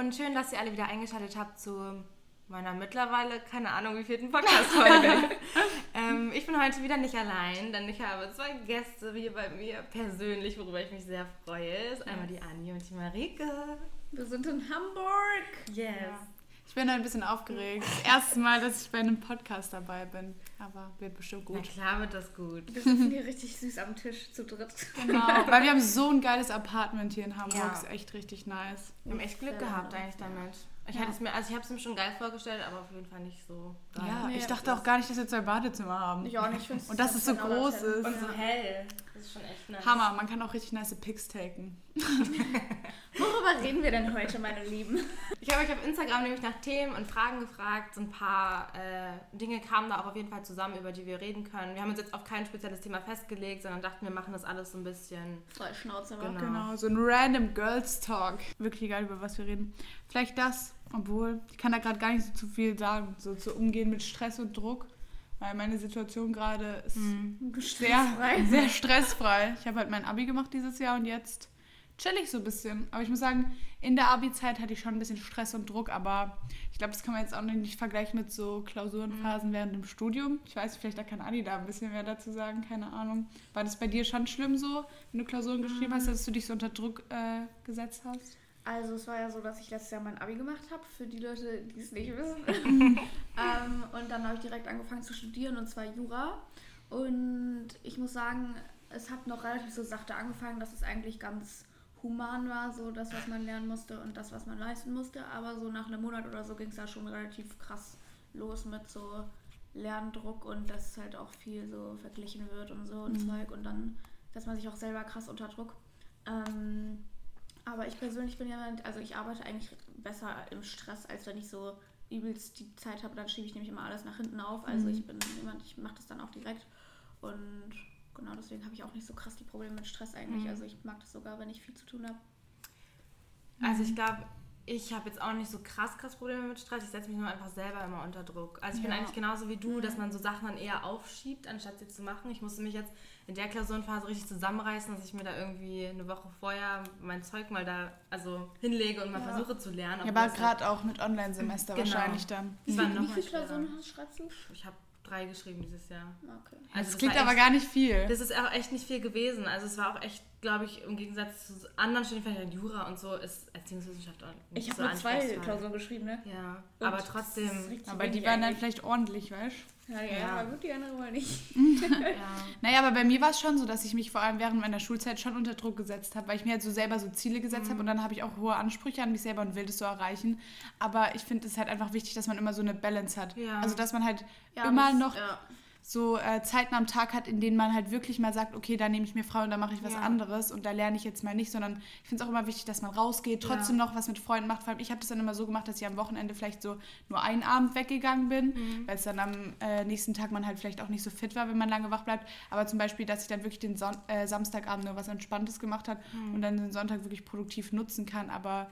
und schön, dass ihr alle wieder eingeschaltet habt zu meiner mittlerweile, keine Ahnung, wie vierten Podcast-Folge. ähm, ich bin heute wieder nicht allein, denn ich habe zwei Gäste hier bei mir persönlich, worüber ich mich sehr freue. Ist einmal die Anni und die Marike. Wir sind in Hamburg. Yes. Ja. Ich bin ein bisschen aufgeregt. Das erste Mal, dass ich bei einem Podcast dabei bin. Aber wird bestimmt gut. Na klar wird das gut. Wir sitzen hier richtig süß am Tisch zu dritt. Genau, weil wir haben so ein geiles Apartment hier in Hamburg. Ja. Ist echt richtig nice. Wir haben echt Glück gehabt eigentlich damit. Ich Ja. hatte es mir, also ich habe es mir schon geil vorgestellt, aber auf jeden Fall nicht so geil. Ja, Nee, ich dachte auch gar nicht, dass wir zwei Badezimmer haben. Ja, und ich finde Und dass es so groß ist. Und so hell. Das ist schon echt nice. Hammer, man kann auch richtig nice Pics taken. Worüber reden wir denn heute, meine Lieben? Ich habe euch auf Instagram nämlich nach Themen und Fragen gefragt. So ein paar äh, Dinge kamen da auch auf jeden Fall zusammen, über die wir reden können. Wir haben uns jetzt auf kein spezielles Thema festgelegt, sondern dachten, wir machen das alles so ein bisschen. Zwei Schnauze, wa? Genau. Genau, so ein random Girls Talk. Wirklich egal, über was wir reden. Vielleicht das, obwohl ich kann da gerade gar nicht so zu viel sagen. So zu umgehen mit Stress und Druck. Weil meine Situation gerade ist sehr, Stressfrei. sehr stressfrei. Ich habe halt mein Abi gemacht dieses Jahr und jetzt chill ich so ein bisschen. Aber ich muss sagen, in der Abi-Zeit hatte ich schon ein bisschen Stress und Druck, aber ich glaube, das kann man jetzt auch nicht vergleichen mit so Klausurenphasen während dem Studium. Ich weiß, vielleicht da kann Adi da ein bisschen mehr dazu sagen, keine Ahnung. War das bei dir schon schlimm so, wenn du Klausuren geschrieben hast, dass du dich so unter Druck äh, gesetzt hast? Also es war ja so, dass ich letztes Jahr mein Abi gemacht habe, für die Leute, die es nicht wissen. ähm, und dann habe ich direkt angefangen zu studieren, und zwar Jura. Und ich muss sagen, es hat noch relativ so sachte angefangen, dass es eigentlich ganz human war, so das, was man lernen musste und das, was man leisten musste. Aber so nach einem Monat oder so ging es da schon relativ krass los mit so Lerndruck und dass halt auch viel so verglichen wird und so und Zeug. Und dann setzt man sich auch selber krass unter Druck. Ähm, aber ich persönlich bin jemand, also ich arbeite eigentlich besser im Stress, als wenn ich so übelst die Zeit habe, dann schiebe ich nämlich immer alles nach hinten auf. Also ich bin jemand, ich mache das dann auch direkt. Und genau deswegen habe ich auch nicht so krass die Probleme mit Stress eigentlich. Also ich mag das sogar, wenn ich viel zu tun habe. Also ich glaube, ich habe jetzt auch nicht so krass, krass Probleme mit Stress. Ich setze mich nur einfach selber immer unter Druck. Also ich bin Ja. eigentlich genauso wie du, dass man so Sachen dann eher aufschiebt, anstatt sie zu machen. Ich musste mich jetzt in der Klausurenphase richtig zusammenreißen, dass ich mir da irgendwie eine Woche vorher mein Zeug mal da also hinlege und mal Ja. versuche zu lernen. Ja, aber gerade auch mit Online-Semester Genau. wahrscheinlich dann. Das Wie, wie viele. Klausuren hast, schreibst du? Ich habe drei geschrieben dieses Jahr. Okay. Also das klingt war aber echt- gar nicht viel. Das ist auch echt nicht viel gewesen. Also es war auch echt, glaube ich, im Gegensatz zu anderen Studienfächern, Jura und so, ist Erziehungswissenschaft auch nicht Ich so habe nur zwei. Klausuren geschrieben, ne? Ja, Und aber trotzdem. aber die waren dann vielleicht ordentlich, weißt du? Ja, ja, Ja. aber gut, die andere mal nicht. Ja. Naja, aber bei mir war es schon so, dass ich mich vor allem während meiner Schulzeit schon unter Druck gesetzt habe, weil ich mir halt so selber so Ziele gesetzt Mhm. habe und dann habe ich auch hohe Ansprüche an mich selber und will das so erreichen. Aber ich finde es halt einfach wichtig, dass man immer so eine Balance hat. Ja. Also, dass man halt Ja, immer das- noch Ja. So äh, Zeiten am Tag hat, in denen man halt wirklich mal sagt, okay, da nehme ich mir frei und da mache ich was Ja. anderes und da lerne ich jetzt mal nicht, sondern ich finde es auch immer wichtig, dass man rausgeht, trotzdem noch was mit Freunden macht. Vor allem, ich habe das dann immer so gemacht, dass ich am Wochenende vielleicht so nur einen Abend weggegangen bin, Mhm. weil es dann am äh, nächsten Tag man halt vielleicht auch nicht so fit war, wenn man lange wach bleibt. Aber zum Beispiel, dass ich dann wirklich den Son äh, Samstagabend nur was Entspanntes gemacht habe Mhm. und dann den Sonntag wirklich produktiv nutzen kann. Aber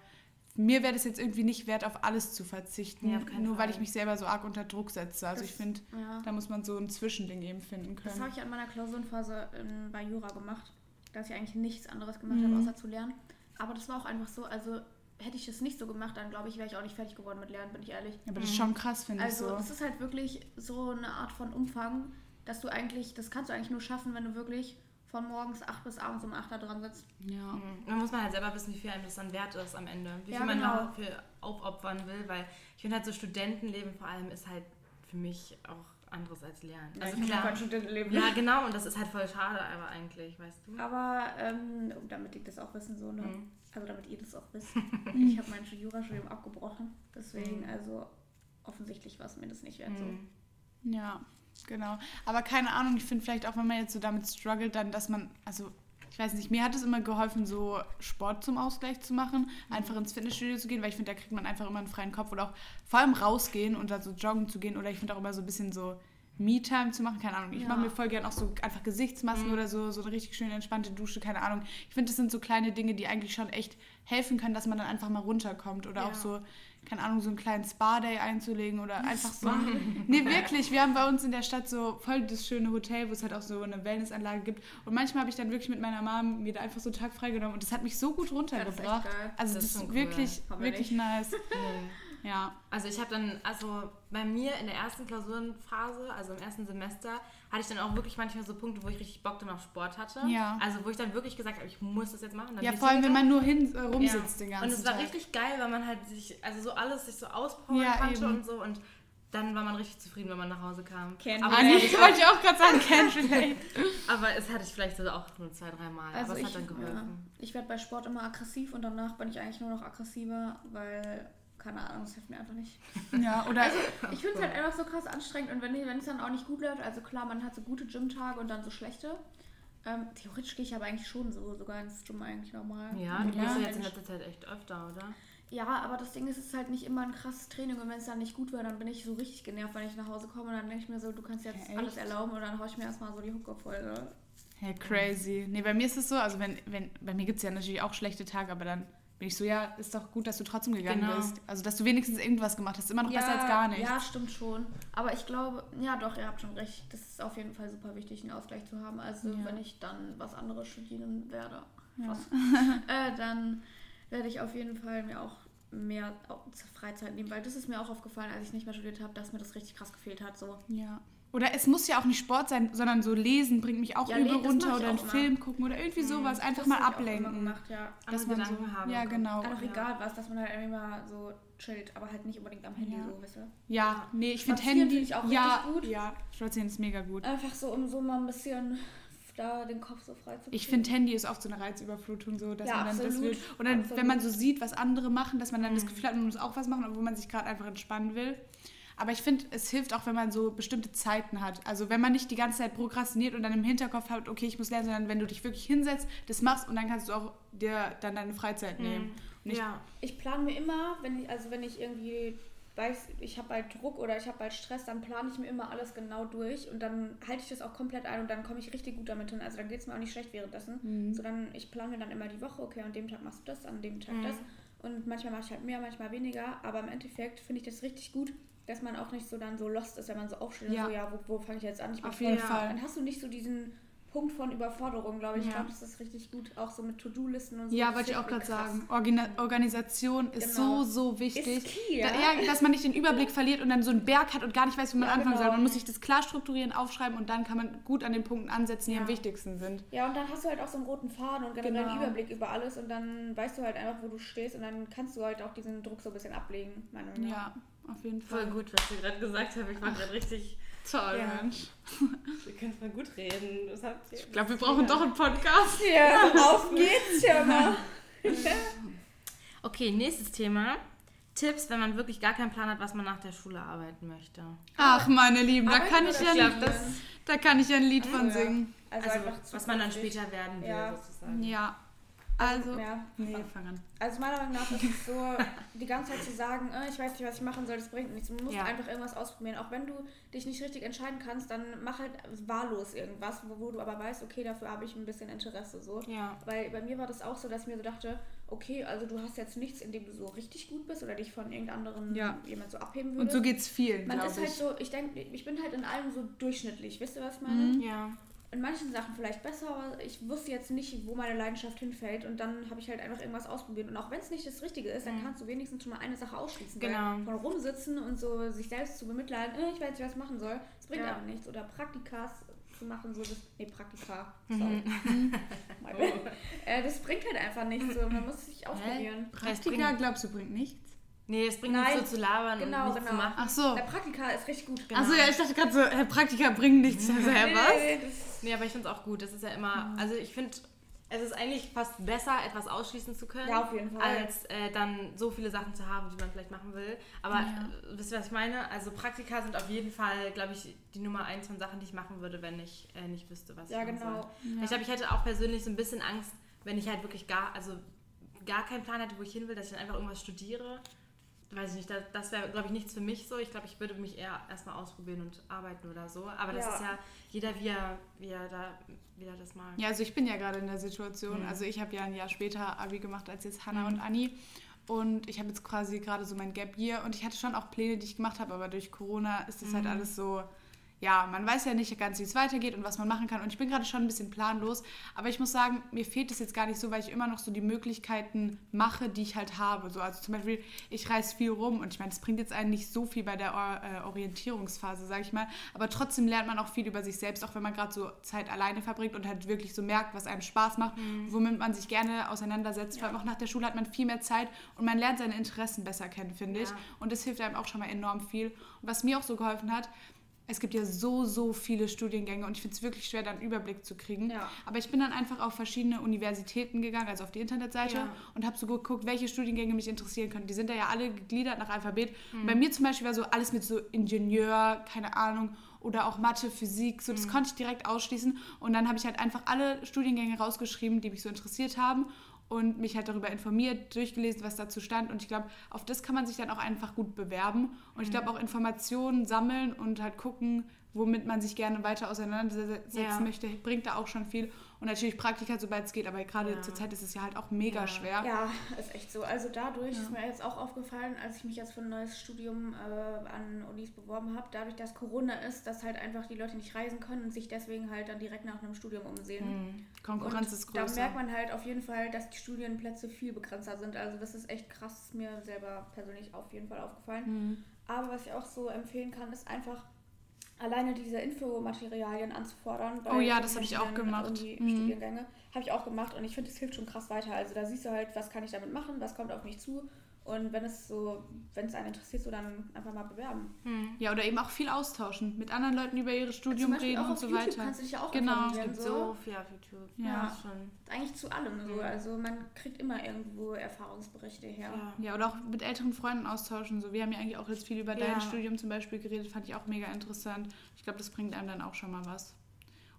mir wäre das jetzt irgendwie nicht wert, auf alles zu verzichten, keinen nur weil Fall. ich mich selber so arg unter Druck setze. Also Das- ich finde, ja. da muss man so ein Zwischending eben finden Das können. habe ich an meiner Klausurenphase in, bei Jura gemacht, dass ich eigentlich nichts anderes gemacht Mhm. habe, außer zu lernen. Aber das war auch einfach so, also hätte ich das nicht so gemacht, dann glaube ich, wäre ich auch nicht fertig geworden mit Lernen, bin ich ehrlich. Aber das ist schon krass, finde Also ich so. es ist halt wirklich so eine Art von Umfang, dass du eigentlich, das kannst du eigentlich nur schaffen, wenn du wirklich von morgens 8 bis abends um 8 da dran sitzt. Ja. Mhm. Dann muss man halt selber wissen, wie viel einem das dann wert ist am Ende. Wie Ja, viel man genau. dafür aufopfern will, weil ich finde halt so Studentenleben vor allem ist halt für mich auch anderes als Lernen. Also klar. Studentenleben. Ja, genau, und das ist halt voll schade, aber eigentlich, weißt du? Aber ähm, damit die das auch wissen, so, ne? Mhm. Also damit ihr das auch wisst. ich habe mein Jurastudium abgebrochen. Deswegen, Mhm. also offensichtlich war es mir das nicht wert. So. Mhm. Ja, genau. Aber keine Ahnung, ich finde vielleicht auch, wenn man jetzt so damit struggelt, dann, dass man, also ich weiß nicht, mir hat es immer geholfen, so Sport zum Ausgleich zu machen, einfach ins Fitnessstudio zu gehen, weil ich finde, da kriegt man einfach immer einen freien Kopf oder auch vor allem rausgehen und da so joggen zu gehen oder ich finde auch immer so ein bisschen so Me-Time zu machen. Keine Ahnung. Ich Ja. mache mir voll gern auch so einfach Gesichtsmasken Mhm. oder so, so eine richtig schöne entspannte Dusche, keine Ahnung. Ich finde, das sind so kleine Dinge, die eigentlich schon echt helfen können, dass man dann einfach mal runterkommt. Oder Ja. auch so, keine Ahnung, so einen kleinen Spa-Day einzulegen oder einfach so. Nee, wirklich. Wir haben bei uns in der Stadt so voll das schöne Hotel, wo es halt auch so eine Wellnessanlage gibt. Und manchmal habe ich dann wirklich mit meiner Mom mir da einfach so einen Tag freigenommen und das hat mich so gut runtergebracht. geil. Also Das das, ist cool. wirklich, wir wirklich nice. Ja. Also ich habe dann, also bei mir in der ersten Klausurenphase, also im ersten Semester, hatte ich dann auch wirklich manchmal so Punkte, wo ich richtig Bock dann auf Sport hatte. Ja. Also wo ich dann wirklich gesagt habe, ich muss das jetzt machen. Dann Ja, vor allem, wenn man nur hin äh, rumsitzt Ja. den ganzen Und es war Tag. richtig geil, weil man halt sich, also so alles sich so auspowern Ja, konnte eben. und so und dann war man richtig zufrieden, wenn man nach Hause kam. Can aber, Ah, nee, ich wollte auch gerade sagen, can't relate. aber es hatte ich vielleicht so auch nur zwei, dreimal. Also aber es ich, hat dann geholfen. Ja, ich werde bei Sport immer aggressiv und danach bin ich eigentlich nur noch aggressiver, weil, keine Ahnung, es hilft mir einfach nicht. Ja, oder Ich finde es halt einfach so krass anstrengend und wenn wenn es dann auch nicht gut läuft, also klar, man hat so gute Gym-Tage und dann so schlechte. Ähm, theoretisch gehe ich aber eigentlich schon so sogar ins Gym eigentlich normal. Ja, du gehst ja jetzt in letzter Zeit echt öfter, oder? Ja, aber das Ding ist, es ist halt nicht immer ein krasses Training und wenn es dann nicht gut wird, dann bin ich so richtig genervt, wenn ich nach Hause komme und dann denke ich mir so, du kannst jetzt Ja, alles erlauben und dann haue ich mir erstmal so die Hookup-Folge. Hey, crazy. Nee, bei mir ist es so, also wenn, wenn, bei mir gibt es ja natürlich auch schlechte Tage, aber dann bin ich so, ja, ist doch gut, dass du trotzdem gegangen Genau. bist. Also, dass du wenigstens irgendwas gemacht hast. Immer noch besser als gar nicht. Ja, stimmt schon. Aber ich glaube, ja doch, ihr habt schon recht. Das ist auf jeden Fall super wichtig, einen Ausgleich zu haben. Also Ja. wenn ich dann was anderes studieren werde, Ja. äh, dann werde ich auf jeden Fall mir auch mehr Freizeit nehmen, weil das ist mir auch aufgefallen, als ich nicht mehr studiert habe, dass mir das richtig krass gefehlt hat. So. Ja. Oder es muss ja auch nicht Sport sein, sondern so lesen bringt mich auch Ja, übel das runter oder einen auch. Film gucken oder irgendwie sowas. Einfach Das mal auch ablenken. Gemacht, ja. Dass man so, haben ja, kann. genau. Ja. egal was, dass man halt irgendwie mal so chillt, aber halt nicht unbedingt am Handy Ja. so, wisst ihr? Ja, nee, ich finde Handy. ich auch ja, richtig gut. Ja, Spazieren ist mega gut. Einfach so, um so mal ein bisschen da den Kopf so frei zu Ich finde, Handy ist oft so eine Reizüberflutung, so, dass Ja, man dann das absolut. will. Und dann, Absolut. wenn man so sieht, was andere machen, dass man dann das Mhm. Gefühl hat, man muss auch was machen, obwohl man sich gerade einfach entspannen will. Aber ich finde, es hilft auch, wenn man so bestimmte Zeiten hat. Also wenn man nicht die ganze Zeit prokrastiniert und dann im Hinterkopf hat, okay, ich muss lernen, sondern wenn du dich wirklich hinsetzt, das machst und dann kannst du auch dir dann deine Freizeit nehmen. Und ich, ja. Ich plane mir immer, wenn ich, also wenn ich irgendwie weiß, ich habe bald Druck oder ich habe bald Stress, dann plane ich mir immer alles genau durch und dann halte ich das auch komplett ein und dann komme ich richtig gut damit hin. Also dann geht es mir auch nicht schlecht währenddessen. Mhm. Sondern ich plane mir dann immer die Woche, okay, an dem Tag machst du das, an dem Tag Mhm. das. Und manchmal mache ich halt mehr, manchmal weniger. Aber im Endeffekt finde ich das richtig gut, dass man auch nicht so dann so lost ist, wenn man so aufsteht Ja. und so, ja, wo, wo fange ich jetzt an? Ich bin Auf jeden Fall. Dann hast du nicht so diesen Punkt von Überforderung, glaube ich. Ich Ja. glaube, das ist richtig gut, auch so mit To-Do-Listen und so. ja, wollte ich auch gerade sagen. Orgina Organisation ist Genau. so, so wichtig. Ist key, Da, ja. ja, dass man nicht den Überblick verliert und dann so einen Berg hat und gar nicht weiß, wie man Ja, anfangen genau. soll. Man muss sich das klar strukturieren, aufschreiben und dann kann man gut an den Punkten ansetzen, die Ja. am wichtigsten sind. Ja, und dann hast du halt auch so einen roten Faden und generell Genau. einen Überblick über alles und dann weißt du halt einfach, wo du stehst und dann kannst du halt auch diesen Druck so ein bisschen ablegen, meiner Meinung nach. Ja, auf jeden Fall. Voll gut, was ihr gerade gesagt habt. Ich war gerade richtig. Toll, Ja. Mensch. Ihr könnt mal gut reden. Das habt ihr. Ich glaube, wir brauchen doch einen Podcast. Ja, auf geht's schon mal. Okay, nächstes Thema. Tipps, wenn man wirklich gar keinen Plan hat, was man nach der Schule arbeiten möchte. Ach, meine Lieben, da kann ich ja, ein- das. da kann ich ja ein Lied von Ja. singen. Also, Also, was man dann später werden will, Ja. sozusagen. Ja. Also, Ja. nee, fang an. Also meiner Meinung nach ist es so, die ganze Zeit zu sagen, äh, ich weiß nicht, was ich machen soll, das bringt nichts. Du musst Ja. einfach irgendwas ausprobieren. Auch wenn du dich nicht richtig entscheiden kannst, dann mach halt wahllos irgendwas, wo, wo du aber weißt, okay, dafür habe ich ein bisschen Interesse. So. Ja. Weil bei mir war das auch so, dass ich mir so dachte, okay, also du hast jetzt nichts, in dem du so richtig gut bist oder dich von irgendeinem anderen Ja. jemand so abheben Und würdest. so geht's vielen, Man ist halt ich. so, ich denke, ich bin halt in allem so durchschnittlich. Wisst ihr, was ich meine? Mhm. Ja. In manchen Sachen vielleicht besser, aber ich wusste jetzt nicht, wo meine Leidenschaft hinfällt und dann habe ich halt einfach irgendwas ausprobiert. Und auch wenn es nicht das Richtige ist, dann Mhm. kannst du wenigstens schon mal eine Sache ausschließen. Genau. Von rumsitzen und so sich selbst zu bemitleiden, äh, ich weiß nicht, was ich machen soll, das bringt Ja. aber nichts. Oder Praktikas zu machen, so das. Nee, Praktika. Mhm. Sorry. Bad. äh, das bringt halt einfach nichts. So. Man muss sich ausprobieren. Praktika, glaubst du, bringt nichts? Nee, es bringt Nein. nichts so zu labern Genau, und nichts genau. zu machen. Ach so. Der Praktika ist richtig gut. Genau. Achso, ja, ich dachte gerade so, Herr Praktika bringt nichts. Also, Herr, Nee, was? nee, nee, Nee, aber ich finde es auch gut. Das ist ja immer, also ich finde, es ist eigentlich fast besser, etwas ausschließen zu können, Ja, auf jeden Fall. als äh, dann so viele Sachen zu haben, die man vielleicht machen will. Aber Ja. äh, wisst ihr, was ich meine? Also Praktika sind auf jeden Fall, glaube ich, die Nummer eins von Sachen, die ich machen würde, wenn ich äh, nicht wüsste, was ja, ich machen genau. soll. Ich glaube, ich hätte auch persönlich so ein bisschen Angst, wenn ich halt wirklich gar, also gar keinen Plan hätte, wo ich hin will, dass ich dann einfach irgendwas studiere. Weiß ich nicht, das, das wäre, glaube ich, nichts für mich so. Ich glaube, ich würde mich eher erstmal ausprobieren und arbeiten oder so. Aber das Ja. ist ja jeder, wie er, wie er da, wie er das mag. Ja, also ich bin ja gerade in der Situation. Mhm. Also ich habe ja ein Jahr später Abi gemacht als jetzt Hannah Mhm. und Anni. Und ich habe jetzt quasi gerade so mein Gap Year und ich hatte schon auch Pläne, die ich gemacht habe, aber durch Corona ist das halt Mhm. alles so, ja, man weiß ja nicht ganz, wie es weitergeht und was man machen kann. Und ich bin gerade schon ein bisschen planlos. Aber ich muss sagen, mir fehlt es jetzt gar nicht so, weil ich immer noch so die Möglichkeiten mache, die ich halt habe. So, also zum Beispiel, ich reise viel rum und ich meine, das bringt jetzt einen nicht so viel bei der Or äh, Orientierungsphase, sage ich mal. Aber trotzdem lernt man auch viel über sich selbst, auch wenn man gerade so Zeit alleine verbringt und halt wirklich so merkt, was einem Spaß macht, womit man sich gerne auseinandersetzt. Vor allem auch nach der Schule hat man viel mehr Zeit und man lernt seine Interessen besser kennen, finde ich. Ja. Und das hilft einem auch schon mal enorm viel. Und was mir auch so geholfen hat, es gibt ja so, so viele Studiengänge und ich finde es wirklich schwer, da einen Überblick zu kriegen. Ja. Aber ich bin dann einfach auf verschiedene Universitäten gegangen, also auf die Internetseite Ja. und habe so geguckt, welche Studiengänge mich interessieren können. Die sind da ja alle gegliedert nach Alphabet. Und Mhm. bei mir zum Beispiel war so alles mit so Ingenieur, keine Ahnung, oder auch Mathe, Physik, so das Mhm. konnte ich direkt ausschließen. Und dann habe ich halt einfach alle Studiengänge rausgeschrieben, die mich so interessiert haben und mich halt darüber informiert, durchgelesen, was dazu stand. Und ich glaube, auf das kann man sich dann auch einfach gut bewerben. Und ich Mhm. glaube auch Informationen sammeln und halt gucken, womit man sich gerne weiter auseinandersetzen Ja. möchte, bringt da auch schon viel. Und natürlich Praktika, sobald es geht, aber gerade Ja. zur Zeit ist es ja halt auch mega Ja. schwer. Ja, ist echt so. Also dadurch Ja. ist mir jetzt auch aufgefallen, als ich mich jetzt für ein neues Studium äh, an Unis beworben habe, dadurch, dass Corona ist, dass halt einfach die Leute nicht reisen können und sich deswegen halt dann direkt nach einem Studium umsehen. Mhm. Konkurrenz und ist Da größer. merkt man halt auf jeden Fall, dass die Studienplätze viel begrenzter sind. Also das ist echt krass, ist mir selber persönlich auf jeden Fall aufgefallen. Mhm. Aber was ich auch so empfehlen kann, ist einfach alleine diese Infomaterialien anzufordern. bei Oh ja, das hab ich auch gemacht. Uni-Studiengänge. Habe ich auch gemacht und ich finde, es hilft schon krass weiter. Also da siehst du halt, was kann ich damit machen, was kommt auf mich zu. Und wenn es so, wenn es einen interessiert, so dann einfach mal bewerben. Mhm. Ja, oder eben auch viel austauschen, mit anderen Leuten über ihr Studium Zum Beispiel reden auch und auf so YouTube weiter. kannst du dich ja auch Genau. informieren, Es gibt so. so viel auf YouTube. Ja. Ist schon. Eigentlich zu allem so. Also man kriegt immer irgendwo Erfahrungsberichte her. Ja. Ja, oder auch mit älteren Freunden austauschen. So, wir haben ja eigentlich auch jetzt viel über dein Ja. Studium zum Beispiel geredet, fand ich auch mega interessant. Ich glaube, das bringt einem dann auch schon mal was.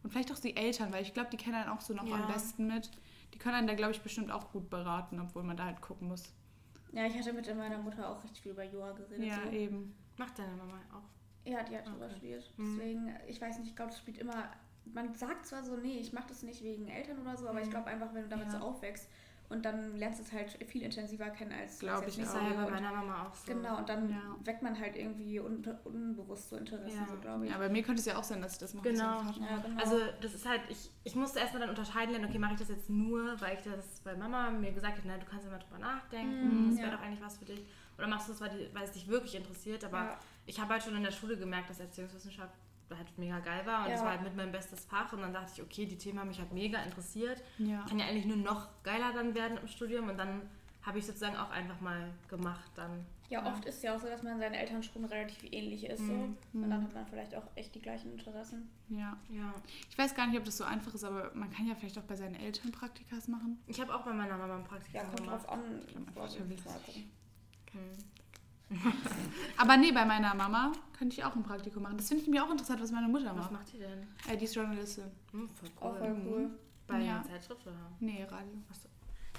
Und vielleicht auch die Eltern, weil ich glaube, die kennen einen auch so noch Ja. am besten mit. Die können einen da, glaube ich, bestimmt auch gut beraten, obwohl man da halt gucken muss. Ja, ich hatte mit meiner Mutter auch richtig viel über Yoga geredet. Ja, so. eben. Macht deine Mama auch. Ja, die hat Okay. Yoga studiert. Mhm. Deswegen, ich weiß nicht, ich glaube, das spielt immer. Man sagt zwar so, nee, ich mache das nicht wegen Eltern oder so, aber ich Mhm. glaube einfach, wenn du damit Ja. so aufwächst und dann lernst du es halt viel intensiver kennen als Glaub als ich jetzt Das nicht war ja so. bei meiner Mama auch so. Genau, und dann Ja. weckt man halt irgendwie un unbewusst so Interessen, Ja. so glaube ich. Ja, bei mir könnte es ja auch sein, dass ich das mache. Genau. So Ja, genau. Also das ist halt, ich, ich musste erstmal dann unterscheiden lernen, okay, mache ich das jetzt nur, weil ich das, weil Mama mir gesagt hat, na, du kannst ja mal drüber nachdenken, Mhm, das wäre ja. doch eigentlich was für dich. Oder machst du das, weil, weil es dich wirklich interessiert, aber Ja. ich habe halt schon in der Schule gemerkt, dass Erziehungswissenschaft halt mega geil war und Ja. das war halt mit mein bestes Fach und dann dachte ich, okay, die Themen haben mich halt mega interessiert. Ja. Kann ja eigentlich nur noch geiler dann werden im Studium und dann habe ich sozusagen auch einfach mal gemacht dann. Ja, oft ist ja auch so, dass man seinen Eltern schon relativ ähnlich ist. Mhm. So. Und dann hat man vielleicht auch echt die gleichen Interessen. ja. Ja. Ich weiß gar nicht, ob das so einfach ist, aber man kann ja vielleicht auch bei seinen Eltern Praktikas machen. Ich habe auch bei meiner Mama ein Praktikum Ja, kommt gemacht. drauf an. glaub, einfach Warte, Service. mal gucken. Hm. Aber nee, bei meiner Mama könnte ich auch ein Praktikum machen. Das finde ich mir auch interessant, was meine Mutter Was macht. macht die denn? Äh, die ist Journalistin. Hm, voll Auch cool. voll cool. Bei Ja. einer Zeitschrift oder? Nee, Radio. Achso.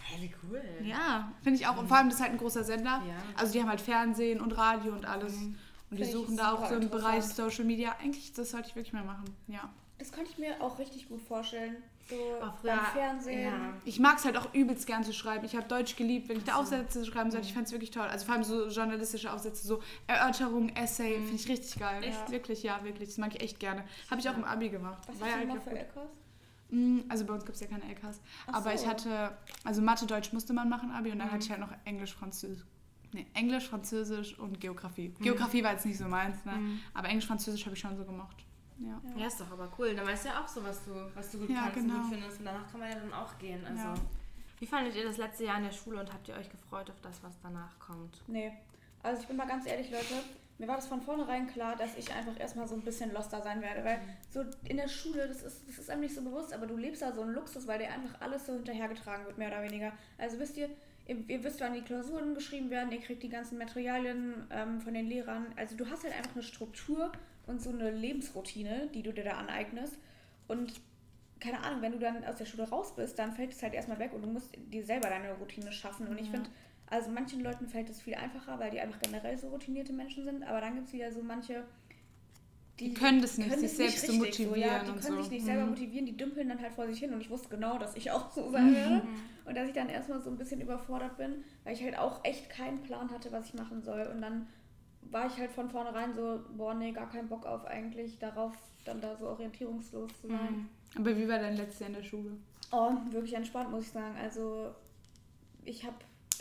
Hä, wie cool. Ja, finde ich auch. Und vor allem, das ist halt ein großer Sender. Ja. Also die haben halt Fernsehen und Radio und alles. Mhm. Und die Finde ich suchen da auch so im Bereich. Social Media. Eigentlich, das sollte ich wirklich mal machen. Ja. Das könnte ich mir auch richtig gut vorstellen. So früher- beim Fernsehen. Ja. Ich mag es halt auch übelst gern zu schreiben. Ich habe Deutsch geliebt, wenn ich da so. Aufsätze schreiben sollte. Ich fand es wirklich toll. Also vor allem so journalistische Aufsätze, so Erörterungen, Essay, Mhm. finde ich richtig geil. Echt? Wirklich, ja, wirklich. Das mag ich echt gerne. Habe ich auch im Abi gemacht. Was War hast ja du für. LKs? Mm, Also bei uns gibt es ja keine LKs. Ach Aber so. ich hatte, also Mathe, Deutsch musste man machen, Abi, und dann Mhm. hatte ich halt noch Englisch, Französisch. Nee, Englisch, Französisch und Geografie. Geografie war jetzt nicht so meins, ne? Mhm. Aber Englisch, Französisch habe ich schon so gemacht. Ja. Ja, ist doch aber cool. Dann weißt du ja auch so, was du, was du gut Ja, kannst und genau. gut findest. Und danach kann man ja dann auch gehen. Also, Ja. Wie fandet ihr das letzte Jahr in der Schule und habt ihr euch gefreut auf das, was danach kommt? Nee. Also ich bin mal ganz ehrlich, Leute, mir war das von vornherein klar, dass ich einfach erstmal so ein bisschen loster sein werde. Weil so in der Schule, das ist, das ist einem nicht so bewusst, aber du lebst da so einen Luxus, weil dir einfach alles so hinterhergetragen wird, mehr oder weniger. Also wisst ihr, ihr, ihr wisst, wann die Klausuren geschrieben werden, ihr kriegt die ganzen Materialien ähm, von den Lehrern. Also du hast halt einfach eine Struktur und so eine Lebensroutine, die du dir da aneignest. Und keine Ahnung, wenn du dann aus der Schule raus bist, dann fällt es halt erstmal weg und du musst dir selber deine Routine schaffen. Und ich Ja. finde, Also manchen Leuten fällt es viel einfacher, weil die einfach generell so routinierte Menschen sind, aber dann gibt es wieder so manche, Die können das nicht, können sich selbst zu motivieren So, ja, die können so. sich nicht selber Mhm. motivieren, die dümpeln dann halt vor sich hin und ich wusste genau, dass ich auch so sein werde. Und dass ich dann erstmal so ein bisschen überfordert bin, weil ich halt auch echt keinen Plan hatte, was ich machen soll. Und dann war ich halt von vornherein so, boah, nee, gar keinen Bock auf eigentlich darauf, dann da so orientierungslos zu sein. Mhm. Aber wie war dein letztes Jahr in der Schule? Oh, wirklich entspannt, muss ich sagen. Also, ich habe